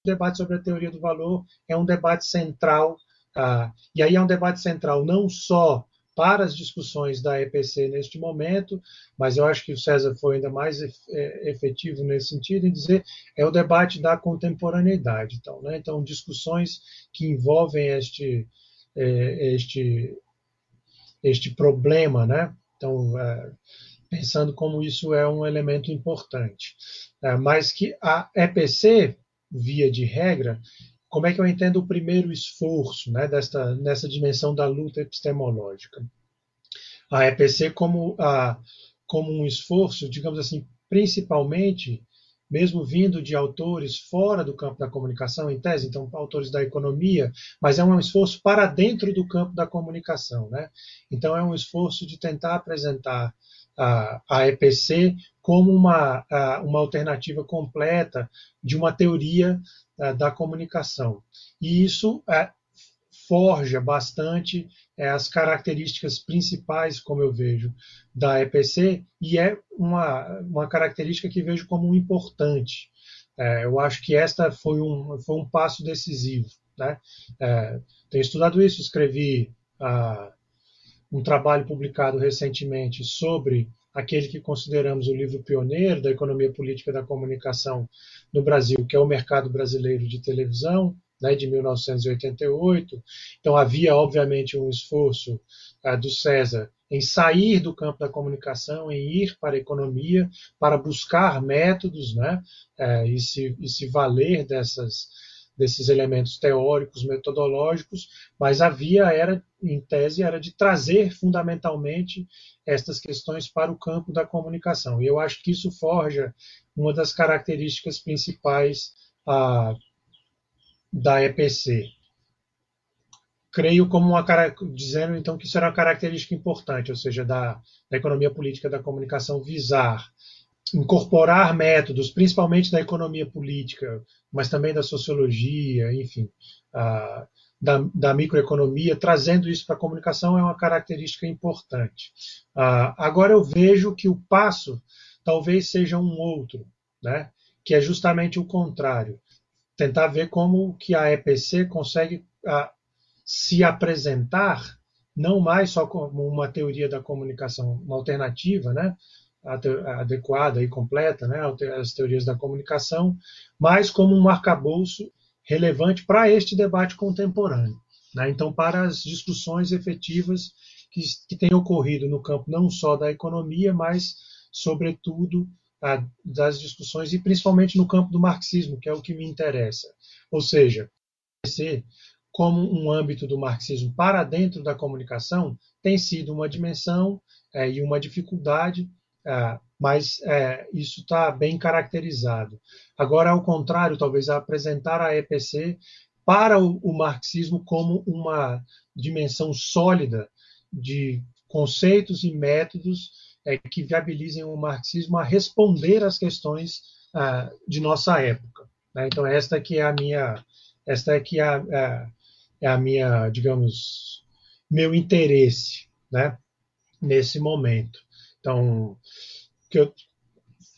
debate sobre a teoria do valor é um debate central, ah, e aí é um debate central não só para as discussões da EPC neste momento, mas eu acho que o César foi ainda mais é, efetivo nesse sentido em dizer é o debate da contemporaneidade, então, né? então discussões que envolvem este é, este este problema, né? Então é, pensando como isso é um elemento importante, mas que a EPC via de regra como é que eu entendo o primeiro esforço né, desta, nessa dimensão da luta epistemológica? A EPC como, a, como um esforço, digamos assim, principalmente, mesmo vindo de autores fora do campo da comunicação, em tese, então autores da economia, mas é um esforço para dentro do campo da comunicação. Né? Então é um esforço de tentar apresentar a, EPC como uma, uma alternativa completa de uma teoria da comunicação. E isso é, forja bastante é, as características principais, como eu vejo, da EPC, e é uma, uma característica que vejo como importante. É, eu acho que esta foi um, foi um passo decisivo. Né? Tenho estudado isso, escrevi ah, um trabalho publicado recentemente sobre aquele que consideramos o livro pioneiro da economia política da comunicação no Brasil, que é o mercado brasileiro de televisão, né, de 1988. Então havia, obviamente, um esforço uh, do César em sair do campo da comunicação, em ir para a economia, para buscar métodos né, uh, e, se, e se valer dessas desses elementos teóricos, metodológicos, mas a via era, em tese, era de trazer fundamentalmente estas questões para o campo da comunicação. E eu acho que isso forja uma das características principais ah, da EPC. Creio como uma dizendo então que isso era uma característica importante, ou seja, da, da economia política da comunicação visar incorporar métodos, principalmente da economia política, mas também da sociologia, enfim, a, da, da, microeconomia, trazendo isso para a comunicação é uma característica importante. agora eu vejo que o passo talvez seja um outro, né? que é justamente o contrário. Tentar ver como que a EPC consegue se apresentar não mais só como uma teoria da comunicação, uma alternativa, né? Adequada e completa, né, as teorias da comunicação, mas como um arcabouço relevante para este debate contemporâneo. Né? Então, para as discussões efetivas que, que têm ocorrido no campo não só da economia, mas, sobretudo, a, das discussões e principalmente no campo do marxismo, que é o que me interessa. Ou seja, como um âmbito do marxismo para dentro da comunicação tem sido uma dimensão é, e uma dificuldade mas é, isso está bem caracterizado. Agora, ao contrário, talvez apresentar a EPC para o, o marxismo como uma dimensão sólida de conceitos e métodos é, que viabilizem o marxismo a responder às questões ah, de nossa época. Né? Então esta que é a minha, esta é que é a, é, é a minha, digamos, meu interesse, né? Nesse momento. Então, que eu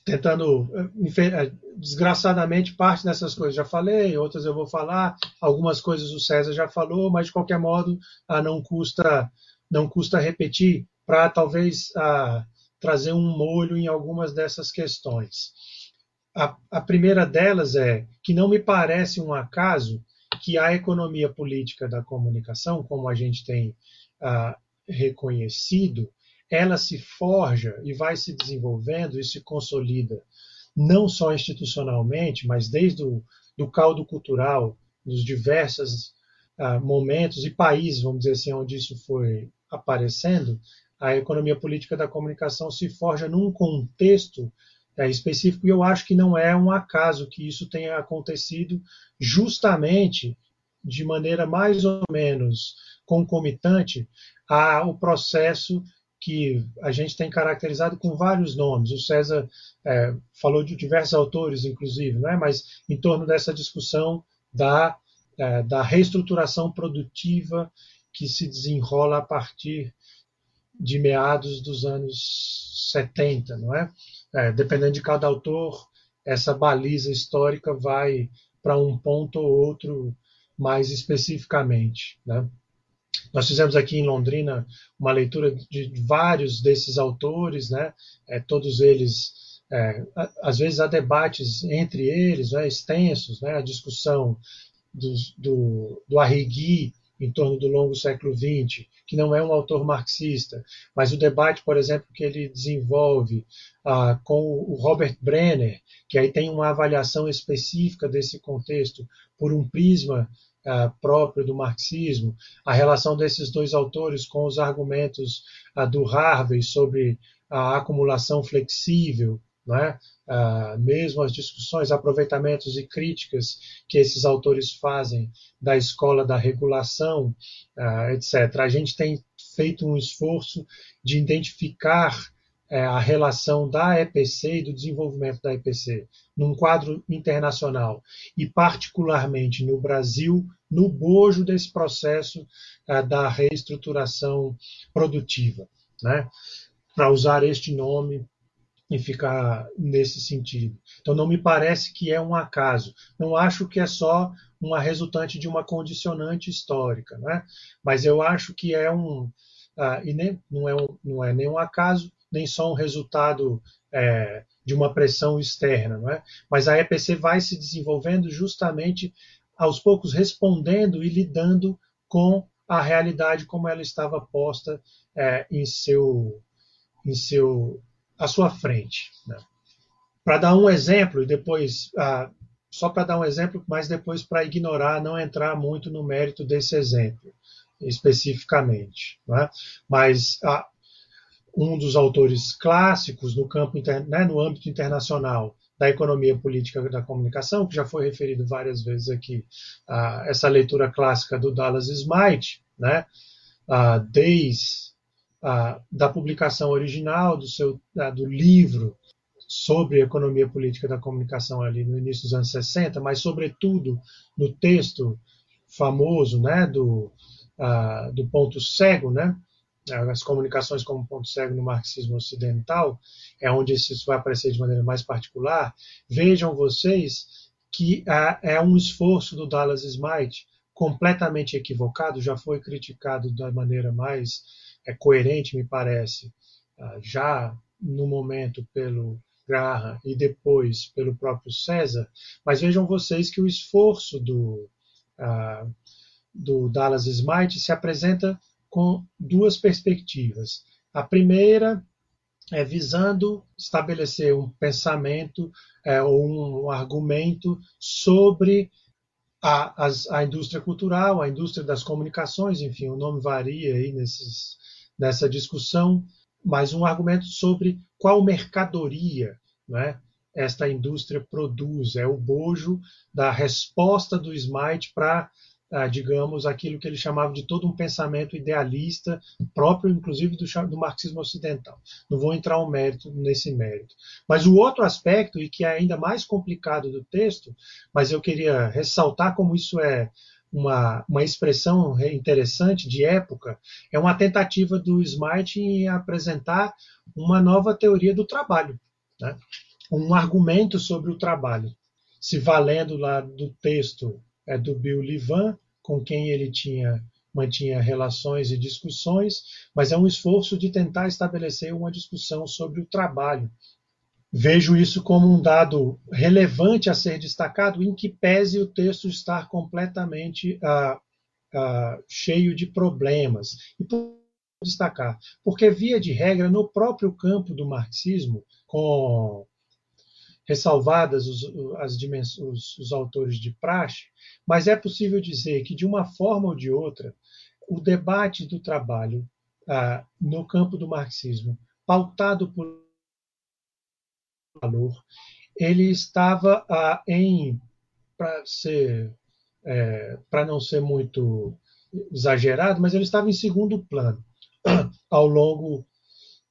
tentando, eh, desgraçadamente, parte dessas coisas já falei, outras eu vou falar, algumas coisas o César já falou, mas de qualquer modo ah, não custa não custa repetir para talvez ah, trazer um molho em algumas dessas questões. A, a primeira delas é que não me parece um acaso que a economia política da comunicação, como a gente tem ah, reconhecido, ela se forja e vai se desenvolvendo e se consolida, não só institucionalmente, mas desde o do caldo cultural, nos diversos ah, momentos e países, vamos dizer assim, onde isso foi aparecendo, a economia política da comunicação se forja num contexto é, específico, e eu acho que não é um acaso que isso tenha acontecido justamente de maneira mais ou menos concomitante ao processo que a gente tem caracterizado com vários nomes. O César é, falou de diversos autores, inclusive, não é? mas em torno dessa discussão da, é, da reestruturação produtiva que se desenrola a partir de meados dos anos 70, não é? é dependendo de cada autor, essa baliza histórica vai para um ponto ou outro mais especificamente, né? Nós fizemos aqui em Londrina uma leitura de vários desses autores, né? É, todos eles, é, às vezes há debates entre eles, né? extensos, né? a discussão do, do, do Arrigui em torno do longo século XX, que não é um autor marxista, mas o debate, por exemplo, que ele desenvolve ah, com o Robert Brenner, que aí tem uma avaliação específica desse contexto por um prisma uh, próprio do marxismo, a relação desses dois autores com os argumentos uh, do Harvey sobre a acumulação flexível, né? Uh, mesmo as discussões, aproveitamentos e críticas que esses autores fazem da escola da regulação, etc. A gente tem feito um esforço de identificar é, a relação da EPC e do desenvolvimento da EPC num quadro internacional e particularmente no Brasil, no bojo desse processo é, da reestruturação produtiva, né? para usar este nome e ficar nesse sentido. Então não me parece que é um acaso. Não acho que é só uma resultante de uma condicionante histórica, né? Mas eu acho que é um ah, e nem, não é um, não é nenhum acaso nem só um resultado é, de uma pressão externa, não é? Mas a EPC vai se desenvolvendo justamente aos poucos respondendo e lidando com a realidade como ela estava posta é, em seu, em seu, à sua frente. Né? Para dar um exemplo e depois ah, só para dar um exemplo, mas depois para ignorar, não entrar muito no mérito desse exemplo especificamente. É? Mas ah, um dos autores clássicos no campo né, no âmbito internacional da economia política da comunicação, que já foi referido várias vezes aqui, uh, essa leitura clássica do Dallas Smith, né, uh, desde uh, da publicação original do seu do livro sobre economia política da comunicação ali no início dos anos 60, mas sobretudo no texto famoso, né, do do ponto cego, né, as comunicações como ponto cego no marxismo ocidental, é onde isso vai aparecer de maneira mais particular, vejam vocês que é um esforço do Dallas Smith completamente equivocado, já foi criticado da maneira mais é, coerente, me parece, ah, já no momento pelo Graham e depois pelo próprio César, mas vejam vocês que o esforço do, uh, do Dallas Smith se apresenta com duas perspectivas. A primeira é visando estabelecer um pensamento é, ou um argumento sobre a, as, a, indústria cultural, a indústria das comunicações, enfim, o nome varia aí nesses, nessa discussão, mas um argumento sobre qual mercadoria né, esta indústria produz. É o bojo da resposta do Smite para, digamos, aquilo que ele chamava de todo um pensamento idealista, próprio, inclusive, do, do marxismo ocidental. Não vou entrar um mérito nesse mérito. Mas o outro aspecto, e que é ainda mais complicado do texto, mas eu queria ressaltar como isso é uma, uma expressão interessante de época, é uma tentativa do Smart em apresentar uma nova teoria do trabalho, né? um argumento sobre o trabalho, se valendo lá do texto é, do Bill Livan, com quem ele tinha mantinha relações e discussões, mas é um esforço de tentar estabelecer uma discussão sobre o trabalho, Vejo isso como um dado relevante a ser destacado, em que pese o texto estar completamente ah, ah, cheio de problemas. E por destacar, porque via de regra, no próprio campo do marxismo, com ressalvadas os, as os, os autores de praxe, mas é possível dizer que, de uma forma ou de outra, o debate do trabalho ah, no campo do marxismo, pautado por valor, ele estava ah, em, para ser, é, para não ser muito exagerado, mas ele estava em segundo plano ao longo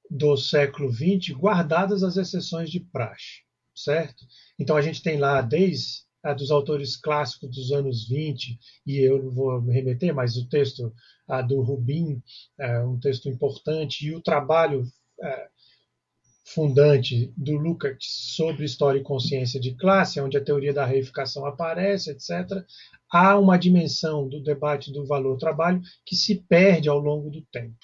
do século XX, guardadas as exceções de praxe, certo? Então a gente tem lá desde a dos autores clássicos dos anos 20, e eu não vou me remeter, mas o texto a do Rubin, é um texto importante, e o trabalho é, fundante do Lukács sobre história e consciência de classe, onde a teoria da reificação aparece, etc., há uma dimensão do debate do valor-trabalho que se perde ao longo do tempo,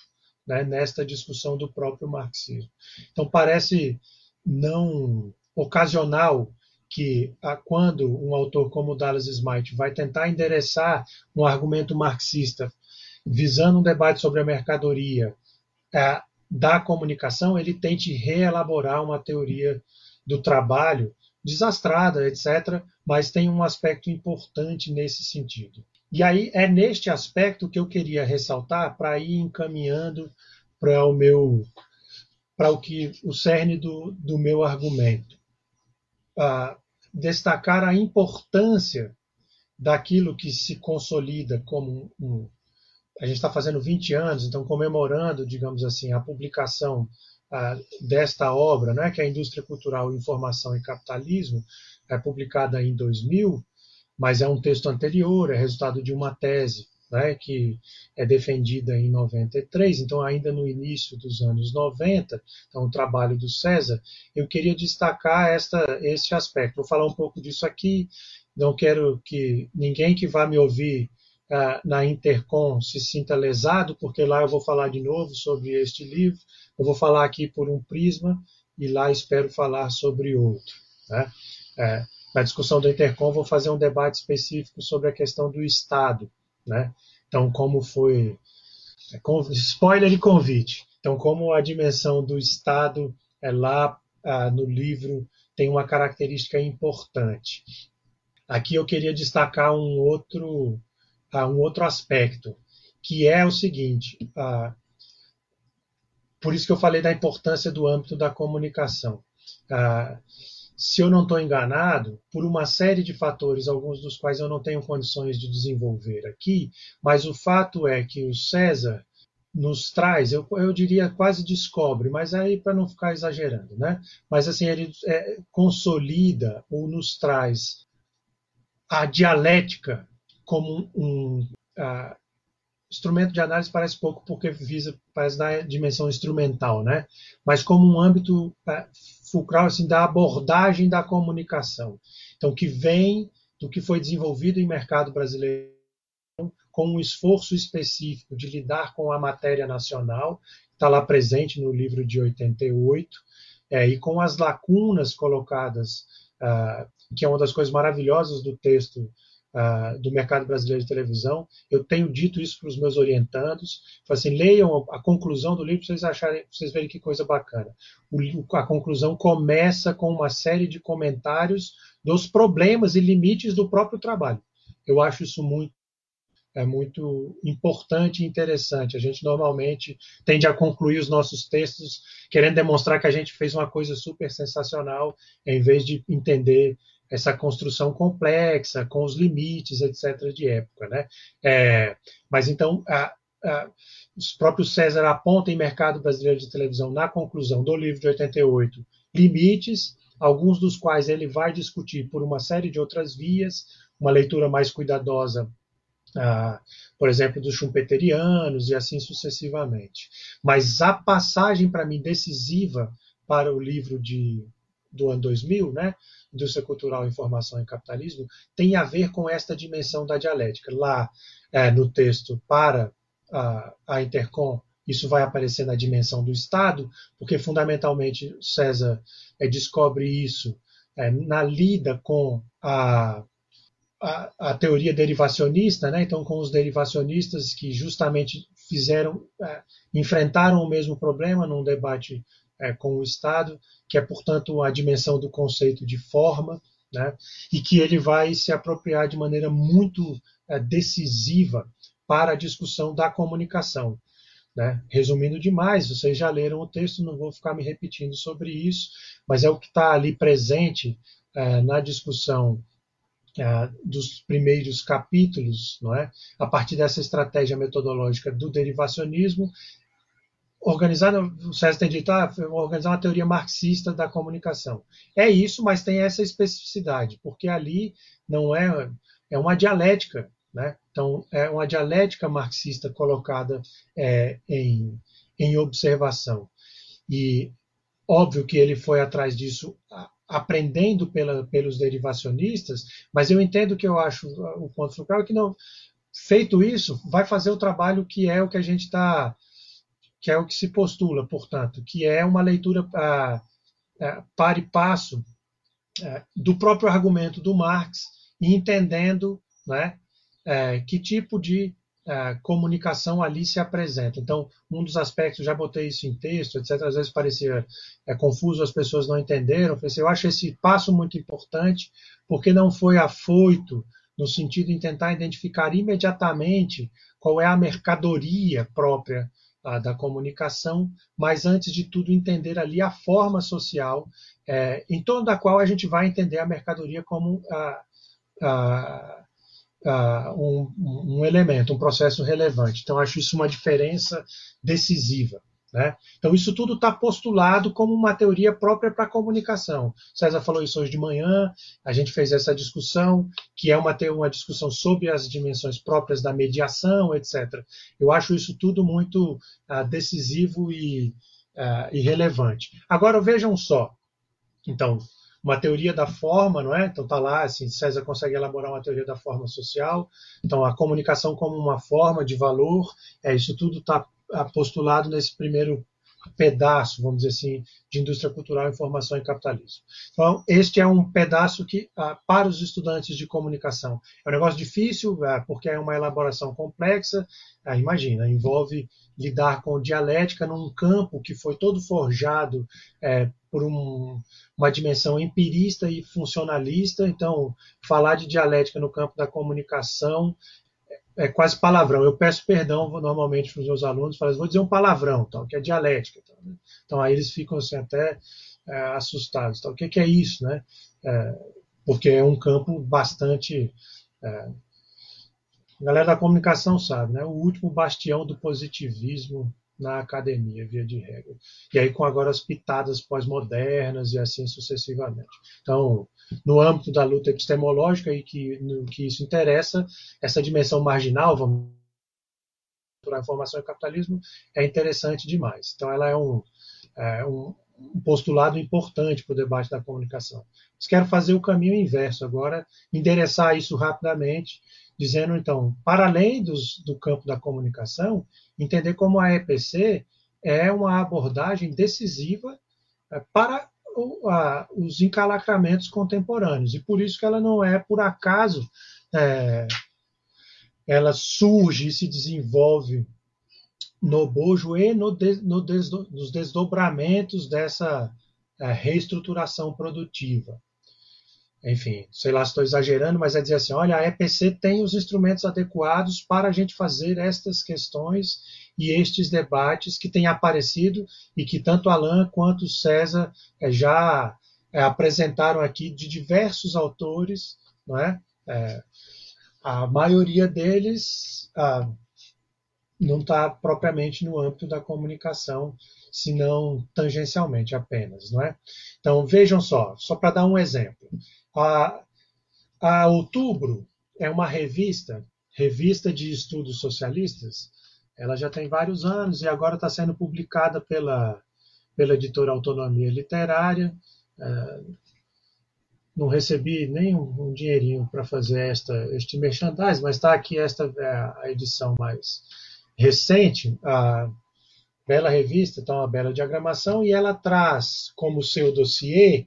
né, nesta discussão do próprio marxismo. Então, parece não ocasional que, quando um autor como Dallas Smith vai tentar endereçar um argumento marxista visando um debate sobre a mercadoria, é, da comunicação, ele tente reelaborar uma teoria do trabalho desastrada, etc., mas tem um aspecto importante nesse sentido. E aí é neste aspecto que eu queria ressaltar para ir encaminhando para o meu para o que o cerne do, do meu argumento. Destacar a importância daquilo que se consolida como um, a gente está fazendo 20 anos, então comemorando, digamos assim, a publicação desta obra, né, que é a Indústria Cultural, Informação e Capitalismo, é publicada em 2000, mas é um texto anterior, é resultado de uma tese né, que é defendida em 93, então ainda no início dos anos 90, então o trabalho do César, eu queria destacar esta, este aspecto. Vou falar um pouco disso aqui, não quero que ninguém que vá me ouvir na Intercom se sinta lesado, porque lá eu vou falar de novo sobre este livro, eu vou falar aqui por um prisma e lá espero falar sobre outro. Né? É, na discussão do Intercom vou fazer um debate específico sobre a questão do Estado. Né? Então, como foi. É, spoiler e convite. Então, como a dimensão do Estado é lá ah, no livro tem uma característica importante. Aqui eu queria destacar um outro a um outro aspecto, que é o seguinte: a, por isso que eu falei da importância do âmbito da comunicação. Se eu não estou enganado, por uma série de fatores, alguns dos quais eu não tenho condições de desenvolver aqui, mas o fato é que o César nos traz, eu, eu diria quase descobre, mas aí para não ficar exagerando, né? Mas assim ele é, consolida ou nos traz a dialética como um instrumento de análise parece pouco porque visa parece da dimensão instrumental, né? Mas como um âmbito uh, fulcral assim da abordagem da comunicação. Então que vem do que foi desenvolvido em mercado brasileiro com um esforço específico de lidar com a matéria nacional, está lá presente no livro de 88, é, e com as lacunas colocadas, uh, que é uma das coisas maravilhosas do texto uh, do mercado brasileiro de televisão. Eu tenho dito isso para os meus orientandos. Assim, leiam a conclusão do livro para vocês acharem, vocês verem que coisa bacana. O, a conclusão começa com uma série de comentários dos problemas e limites do próprio trabalho. Eu acho isso muito é muito importante e interessante. A gente normalmente tende a concluir os nossos textos querendo demonstrar que a gente fez uma coisa super sensacional, em vez de entender essa construção complexa, com os limites, etc., de época. Né? É, mas então, a, a, os próprios César apontam em Mercado Brasileiro de Televisão, na conclusão do livro de 88, limites, alguns dos quais ele vai discutir por uma série de outras vias, uma leitura mais cuidadosa ah, por exemplo, dos schumpeterianos e assim sucessivamente. Mas a passagem, para mim, decisiva para o livro de, do ano 2000, né, Indústria Cultural, Informação e Capitalismo, tem a ver com esta dimensão da dialética. Lá é, no texto para a, a Intercom, isso vai aparecer na dimensão do Estado, porque fundamentalmente César é, descobre isso é, na lida com a a, a, teoria derivacionista, né? então com os derivacionistas que justamente fizeram, é, enfrentaram o mesmo problema num debate é, com o Estado, que é, portanto, a dimensão do conceito de forma, né? e que ele vai se apropriar de maneira muito é, decisiva para a discussão da comunicação. Né? Resumindo demais, vocês já leram o texto, não vou ficar me repetindo sobre isso, mas é o que está ali presente é, na discussão Uh, dos primeiros capítulos, não é? a partir dessa estratégia metodológica do derivacionismo, organizada, o César tem dito, ah, organizar uma teoria marxista da comunicação. É isso, mas tem essa especificidade, porque ali não é, é uma dialética, né? então é uma dialética marxista colocada é, em, em observação. E óbvio que ele foi atrás disso aprendendo pela, pelos derivacionistas, mas eu entendo que eu acho o ponto focal é que não feito isso vai fazer o trabalho que é o que a gente está que é o que se postula, portanto, que é uma leitura a, a, par e passo a, do próprio argumento do Marx entendendo né, que tipo de comunicação ali se apresenta. Então, um dos aspectos, já botei isso em texto, etc., às vezes parecia é, confuso, as pessoas não entenderam. Eu, assim, eu acho esse passo muito importante, porque não foi afoito no sentido de tentar identificar imediatamente qual é a mercadoria própria a, da comunicação, mas antes de tudo entender ali a forma social é, em torno da qual a gente vai entender a mercadoria como a, a uh, um, um, elemento, um processo relevante. Então, acho isso uma diferença decisiva. Né? Então, isso tudo está postulado como uma teoria própria para a comunicação. César falou isso hoje de manhã, a gente fez essa discussão, que é uma, uma discussão sobre as dimensões próprias da mediação, etc. Eu acho isso tudo muito uh, decisivo e, uh, e relevante. Agora, vejam só. Então, uma teoria da forma, não é? Então tá lá, assim, César consegue elaborar uma teoria da forma social. Então a comunicação como uma forma de valor, é isso tudo está postulado nesse primeiro pedaço, vamos dizer assim, de indústria cultural, informação e capitalismo. Então, este é um pedaço que, ah, para os estudantes de comunicação, é um negócio difícil, ah, porque é uma elaboração complexa, ah, imagina, envolve lidar com dialética num campo que foi todo forjado é, por um, uma dimensão empirista e funcionalista. Então, falar de dialética no campo da comunicação é quase palavrão. Eu peço perdão normalmente para os meus alunos, falo, vou dizer um palavrão, tal, que é dialética. Tal, né? Então aí eles ficam assim, até é, assustados. Tal. O que, que, é isso? Né? É, porque é um campo bastante. É, a galera da comunicação sabe, né? o último bastião do positivismo na academia, via de regra. E aí com agora as pitadas pós-modernas e assim sucessivamente. Então, no âmbito da luta epistemológica e que, no que isso interessa, essa dimensão marginal, vamos a informação e capitalismo, é interessante demais. Então, ela é um, é um, postulado importante para o debate da comunicação. Mas quero fazer o caminho inverso agora, endereçar isso rapidamente, dizendo, então, para além dos, do campo da comunicação, entender como a EPC é uma abordagem decisiva é, para os encalacramentos contemporâneos. E por isso que ela não é, por acaso, é, ela surge e se desenvolve no bojo e no, no desdo, nos desdobramentos dessa é, reestruturação produtiva. Enfim, sei lá se estou exagerando, mas é dizer assim, olha, a EPC tem os instrumentos adequados para a gente fazer estas questões e estes debates que têm aparecido e que tanto Alain quanto César é, já é, apresentaram aqui de diversos autores, não é? é a maioria deles ah, não está propriamente no âmbito da comunicação, senão tangencialmente apenas, não é? Então vejam só, só para dar um exemplo, a, a Outubro é uma revista, revista de estudos socialistas. Ela já tem vários anos e agora está sendo publicada pela pela editora Autonomia Literária. É, não recebi nem um, um dinheirinho para fazer esta, este merchandising, mas está aqui esta é a edição mais recente, a bela revista, então uma bela diagramação, e ela traz como seu dossiê,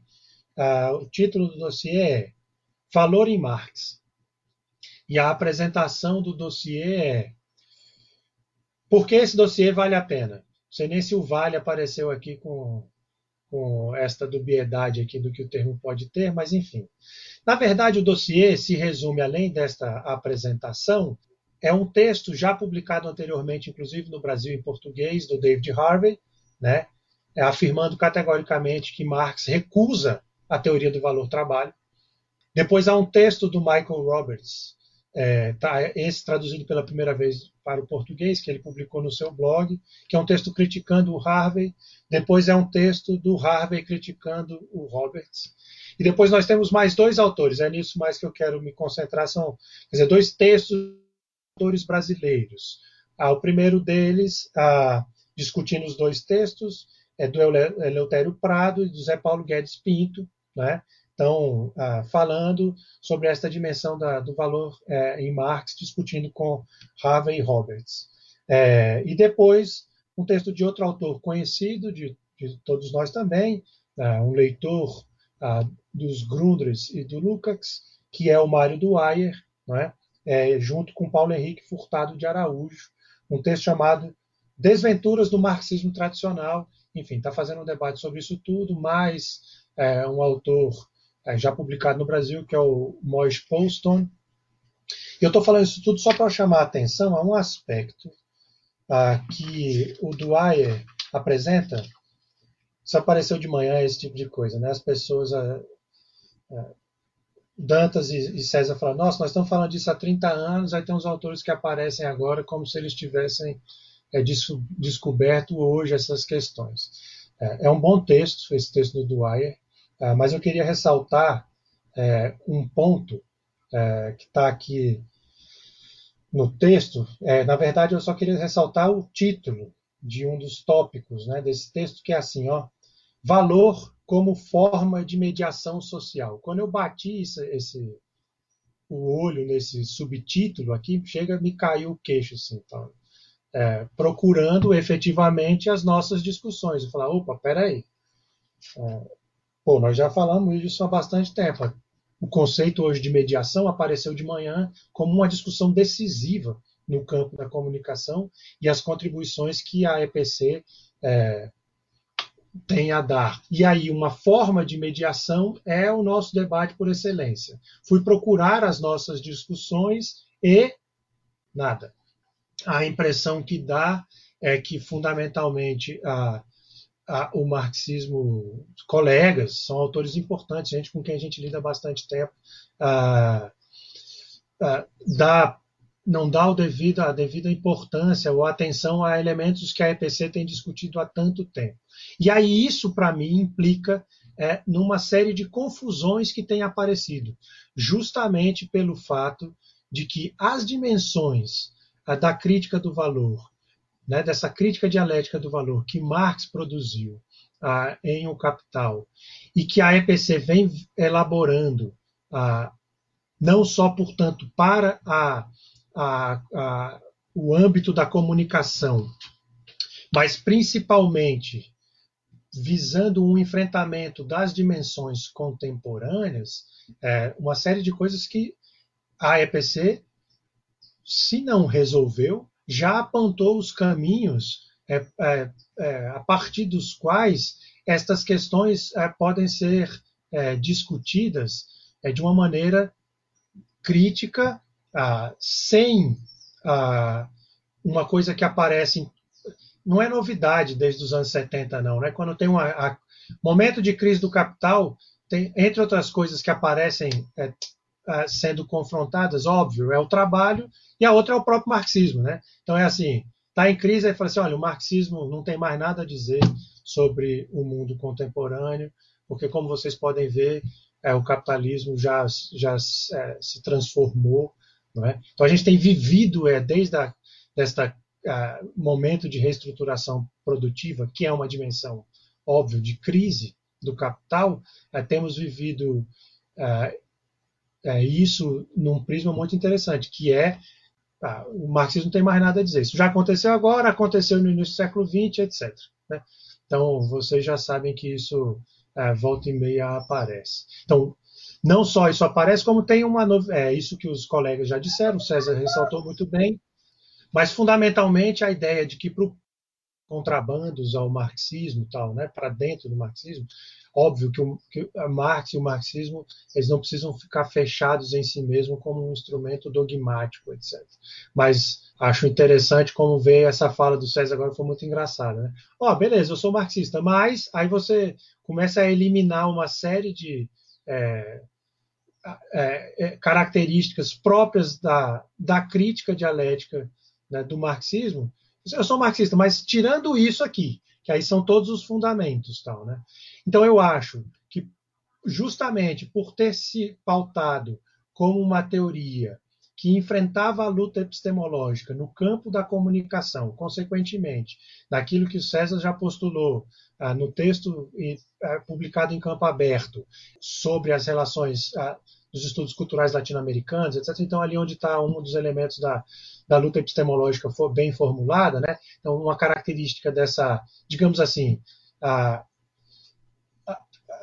uh, o título do dossiê é Valor em Marx. E a apresentação do dossiê é por que esse dossiê vale a pena? Não sei nem se o vale apareceu aqui com com esta dubiedade aqui do que o termo pode ter, mas enfim. Na verdade, o dossiê se resume, além desta apresentação, é um texto já publicado anteriormente, inclusive no Brasil em português, do David Harvey, né, afirmando categoricamente que Marx recusa a teoria do valor-trabalho. Depois há um texto do Michael Roberts, é, tá, esse traduzido pela primeira vez para o português, que ele publicou no seu blog, que é um texto criticando o Harvey. Depois é um texto do Harvey criticando o Roberts. E depois nós temos mais dois autores, é nisso mais que eu quero me concentrar, são quer dizer, dois textos autores brasileiros. Ah, o primeiro deles, ah, discutindo os dois textos, é do Eleutério Prado e do Zé Paulo Guedes Pinto, né? estão ah, falando sobre esta dimensão da, do valor é, em Marx, discutindo com Harvey Roberts. É, e depois, um texto de outro autor conhecido, de, de todos nós também, ah, um leitor ah, dos Grundrisse e do Lukács, que é o Mário Dwyer, é? É, junto com Paulo Henrique Furtado de Araújo, um texto chamado Desventuras do Marxismo Tradicional. Enfim, está fazendo um debate sobre isso tudo, mais é, um autor é, já publicado no Brasil, que é o Mois Polston. Eu estou falando isso tudo só para chamar a atenção a um aspecto ah, que o Dwyer apresenta. Isso apareceu de manhã, esse tipo de coisa. Né? As pessoas. Ah, ah, Dantas e, César falam: Nossa, nós estamos falando disso há 30 anos, aí tem uns autores que aparecem agora como se eles tivessem é, descoberto hoje essas questões. É, é um bom texto, esse texto do Dwyer. Ah, mas eu queria ressaltar é, um ponto é, que está aqui no texto. É, na verdade, eu só queria ressaltar o título de um dos tópicos né, desse texto, que é assim: ó, valor como forma de mediação social. Quando eu bati esse, esse o olho nesse subtítulo aqui, chega me caiu o queixo assim, então, é, procurando efetivamente as nossas discussões. Eu falar, opa, peraí, é, Pô, nós já falamos disso há bastante tempo. O conceito hoje de mediação apareceu de manhã como uma discussão decisiva no campo da comunicação e as contribuições que a EPC é, tem a dar. E aí, uma forma de mediação é o nosso debate por excelência. Fui procurar as nossas discussões e nada. A impressão que dá é que, fundamentalmente, a, a, o marxismo, colegas, são autores importantes, gente com quem a gente lida há bastante tempo, ah, ah, dá, não dá o devido, a devida importância ou atenção a elementos que a EPC tem discutido há tanto tempo. E aí isso, para mim, implica é, numa série de confusões que têm aparecido, justamente pelo fato de que as dimensões da crítica do valor né, dessa crítica dialética do valor que Marx produziu em O Capital e que a EPC vem elaborando, não só, portanto, para a, a, a, o âmbito da comunicação, mas principalmente visando um enfrentamento das dimensões contemporâneas, é, uma série de coisas que a EPC, se não resolveu, já apontou os caminhos é, é, é, a partir dos quais estas questões é, podem ser é, discutidas de uma maneira crítica, ah, sem ah, uma coisa que aparece. Não é novidade desde os anos 70, não. Né? Quando tem um momento de crise do capital, tem, entre outras coisas que aparecem é, é, sendo confrontadas, óbvio, é o trabalho e a outra é o próprio marxismo. Né? Então é assim, está em crise, aí fala assim, olha, o marxismo não tem mais nada a dizer sobre o mundo contemporâneo, porque como vocês podem ver, é, o capitalismo já, já é, se transformou. É? Então a gente tem vivido é, desde a, desta momento de reestruturação produtiva, que é uma dimensão óbvio de crise do capital, é, temos vivido é, é, isso num prisma muito interessante, que é o marxismo não tem mais nada a dizer. Isso já aconteceu agora, aconteceu no início do século XX, etc. Né? Então, vocês já sabem que isso é, volta e meia aparece. Então, não só isso aparece, como tem uma é isso que os colegas já disseram, o César ressaltou muito bem, mas fundamentalmente a ideia de que para contrabandos ao marxismo, tal, né, para dentro do marxismo, óbvio que, o, que Marx e o marxismo eles não precisam ficar fechados em si mesmo como um instrumento dogmático, etc. Mas acho interessante como ver essa fala do César agora foi muito engraçada, né? Ó, oh, beleza, eu sou marxista, mas aí você começa a eliminar uma série de é, é, é, características próprias da, da crítica dialética né, do marxismo. Eu sou marxista, mas tirando isso aqui, que aí são todos os fundamentos, tal, né? Então eu acho que justamente por ter se pautado como uma teoria que enfrentava a luta epistemológica no campo da comunicação, consequentemente, daquilo que o César já postulou ah, no texto ah, publicado em Campo Aberto sobre as relações ah, dos estudos culturais latino-americanos, etc. Então, ali onde está um dos elementos da, da luta epistemológica bem formulada, né? Então, uma característica dessa, digamos assim, a, a,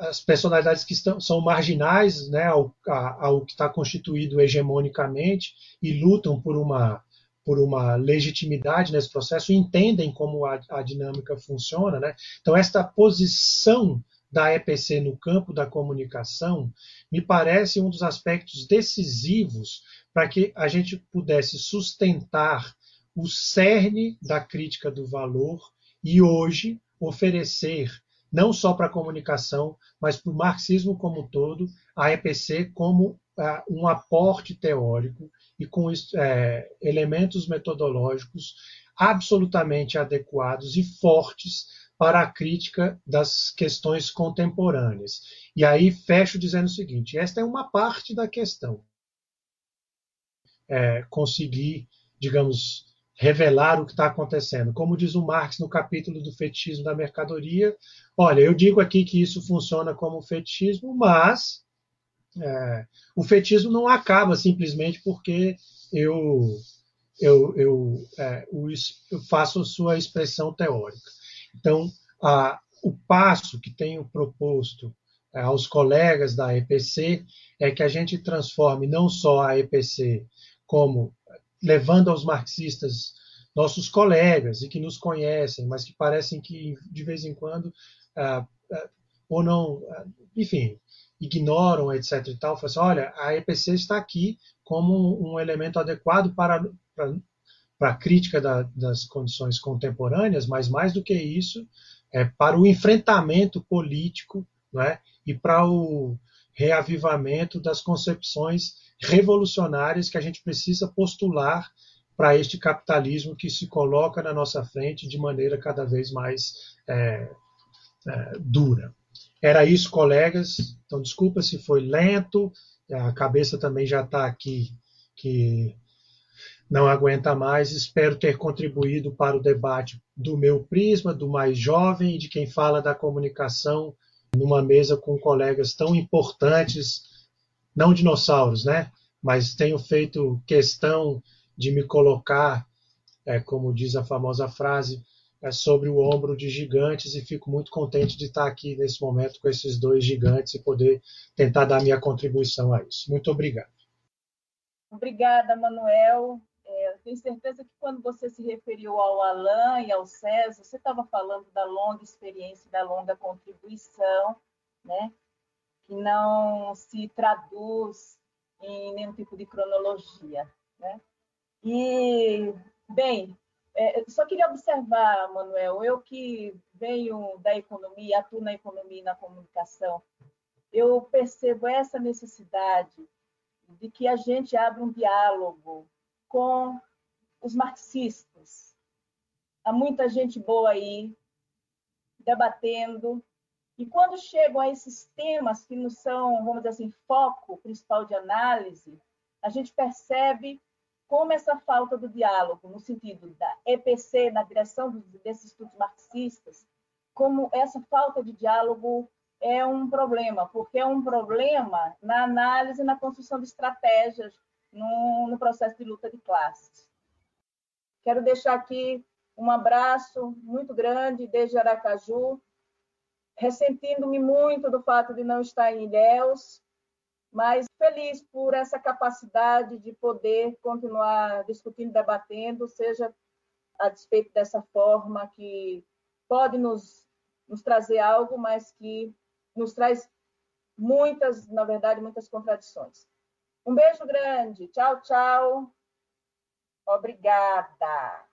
as personalidades que estão, são marginais né, ao, a, ao que está constituído hegemonicamente e lutam por uma, por uma legitimidade nesse processo, entendem como a, a dinâmica funciona. Né? Então, esta posição da EPC no campo da comunicação me parece um dos aspectos decisivos para que a gente pudesse sustentar o cerne da crítica do valor e hoje oferecer, não só para a comunicação, mas para o marxismo como um todo, a EPC como uh, um aporte teórico e com é, elementos metodológicos absolutamente adequados e fortes para a crítica das questões contemporâneas. E aí fecho dizendo o seguinte: esta é uma parte da questão é, conseguir, digamos, revelar o que está acontecendo. Como diz o Marx no capítulo do fetichismo da mercadoria, olha, eu digo aqui que isso funciona como fetichismo, mas é, o fetichismo não acaba simplesmente porque eu, eu, eu, é, eu faço sua expressão teórica. Então, a, o passo que tenho proposto é, aos colegas da EPC é que a gente transforme não só a EPC como levando aos marxistas nossos colegas e que nos conhecem, mas que parecem que de vez em quando ah, ah, ou não, ah, enfim, ignoram, etc. E tal, falam assim, olha, a EPC está aqui como um elemento adequado para, para, para a crítica da, das condições contemporâneas, mas mais do que isso, é para o enfrentamento político é, e para o reavivamento das concepções revolucionárias que a gente precisa postular para este capitalismo que se coloca na nossa frente de maneira cada vez mais é, é, dura. Era isso, colegas. Então, desculpa se foi lento, a cabeça também já está aqui que não aguenta mais. Espero ter contribuído para o debate do meu prisma, do mais jovem e de quem fala da comunicação numa mesa com colegas tão importantes não dinossauros, né? Mas tenho feito questão de me colocar, é, como diz a famosa frase, é, sobre o ombro de gigantes e fico muito contente de estar aqui nesse momento com esses dois gigantes e poder tentar dar minha contribuição a isso. Muito obrigado. Obrigada, Manuel. É, tenho certeza que quando você se referiu ao Alain e ao César, você estava falando da longa experiência, da longa contribuição, né? Que não se traduz em nenhum tipo de cronologia. Né? E, bem, é, só queria observar, Manuel, eu que venho da economia, atuo na economia e na comunicação, eu percebo essa necessidade de que a gente abra um diálogo com os marxistas. Há muita gente boa aí debatendo, e quando chegam a esses temas que não são, vamos dizer assim, foco principal de análise, a gente percebe como essa falta do diálogo, no sentido da EPC, na direção desses estudos marxistas, como essa falta de diálogo é um problema, porque é um problema na análise na construção de estratégias no, no processo de luta de classes. Quero deixar aqui um abraço muito grande desde Aracaju, ressentindo-me muito do fato de não estar em Ilhéus, mas feliz por essa capacidade de poder continuar discutindo, debatendo, seja a despeito dessa forma que pode nos, nos trazer algo, mas que nos traz muitas, na verdade, muitas contradições. Um beijo grande. Tchau, tchau. Obrigada.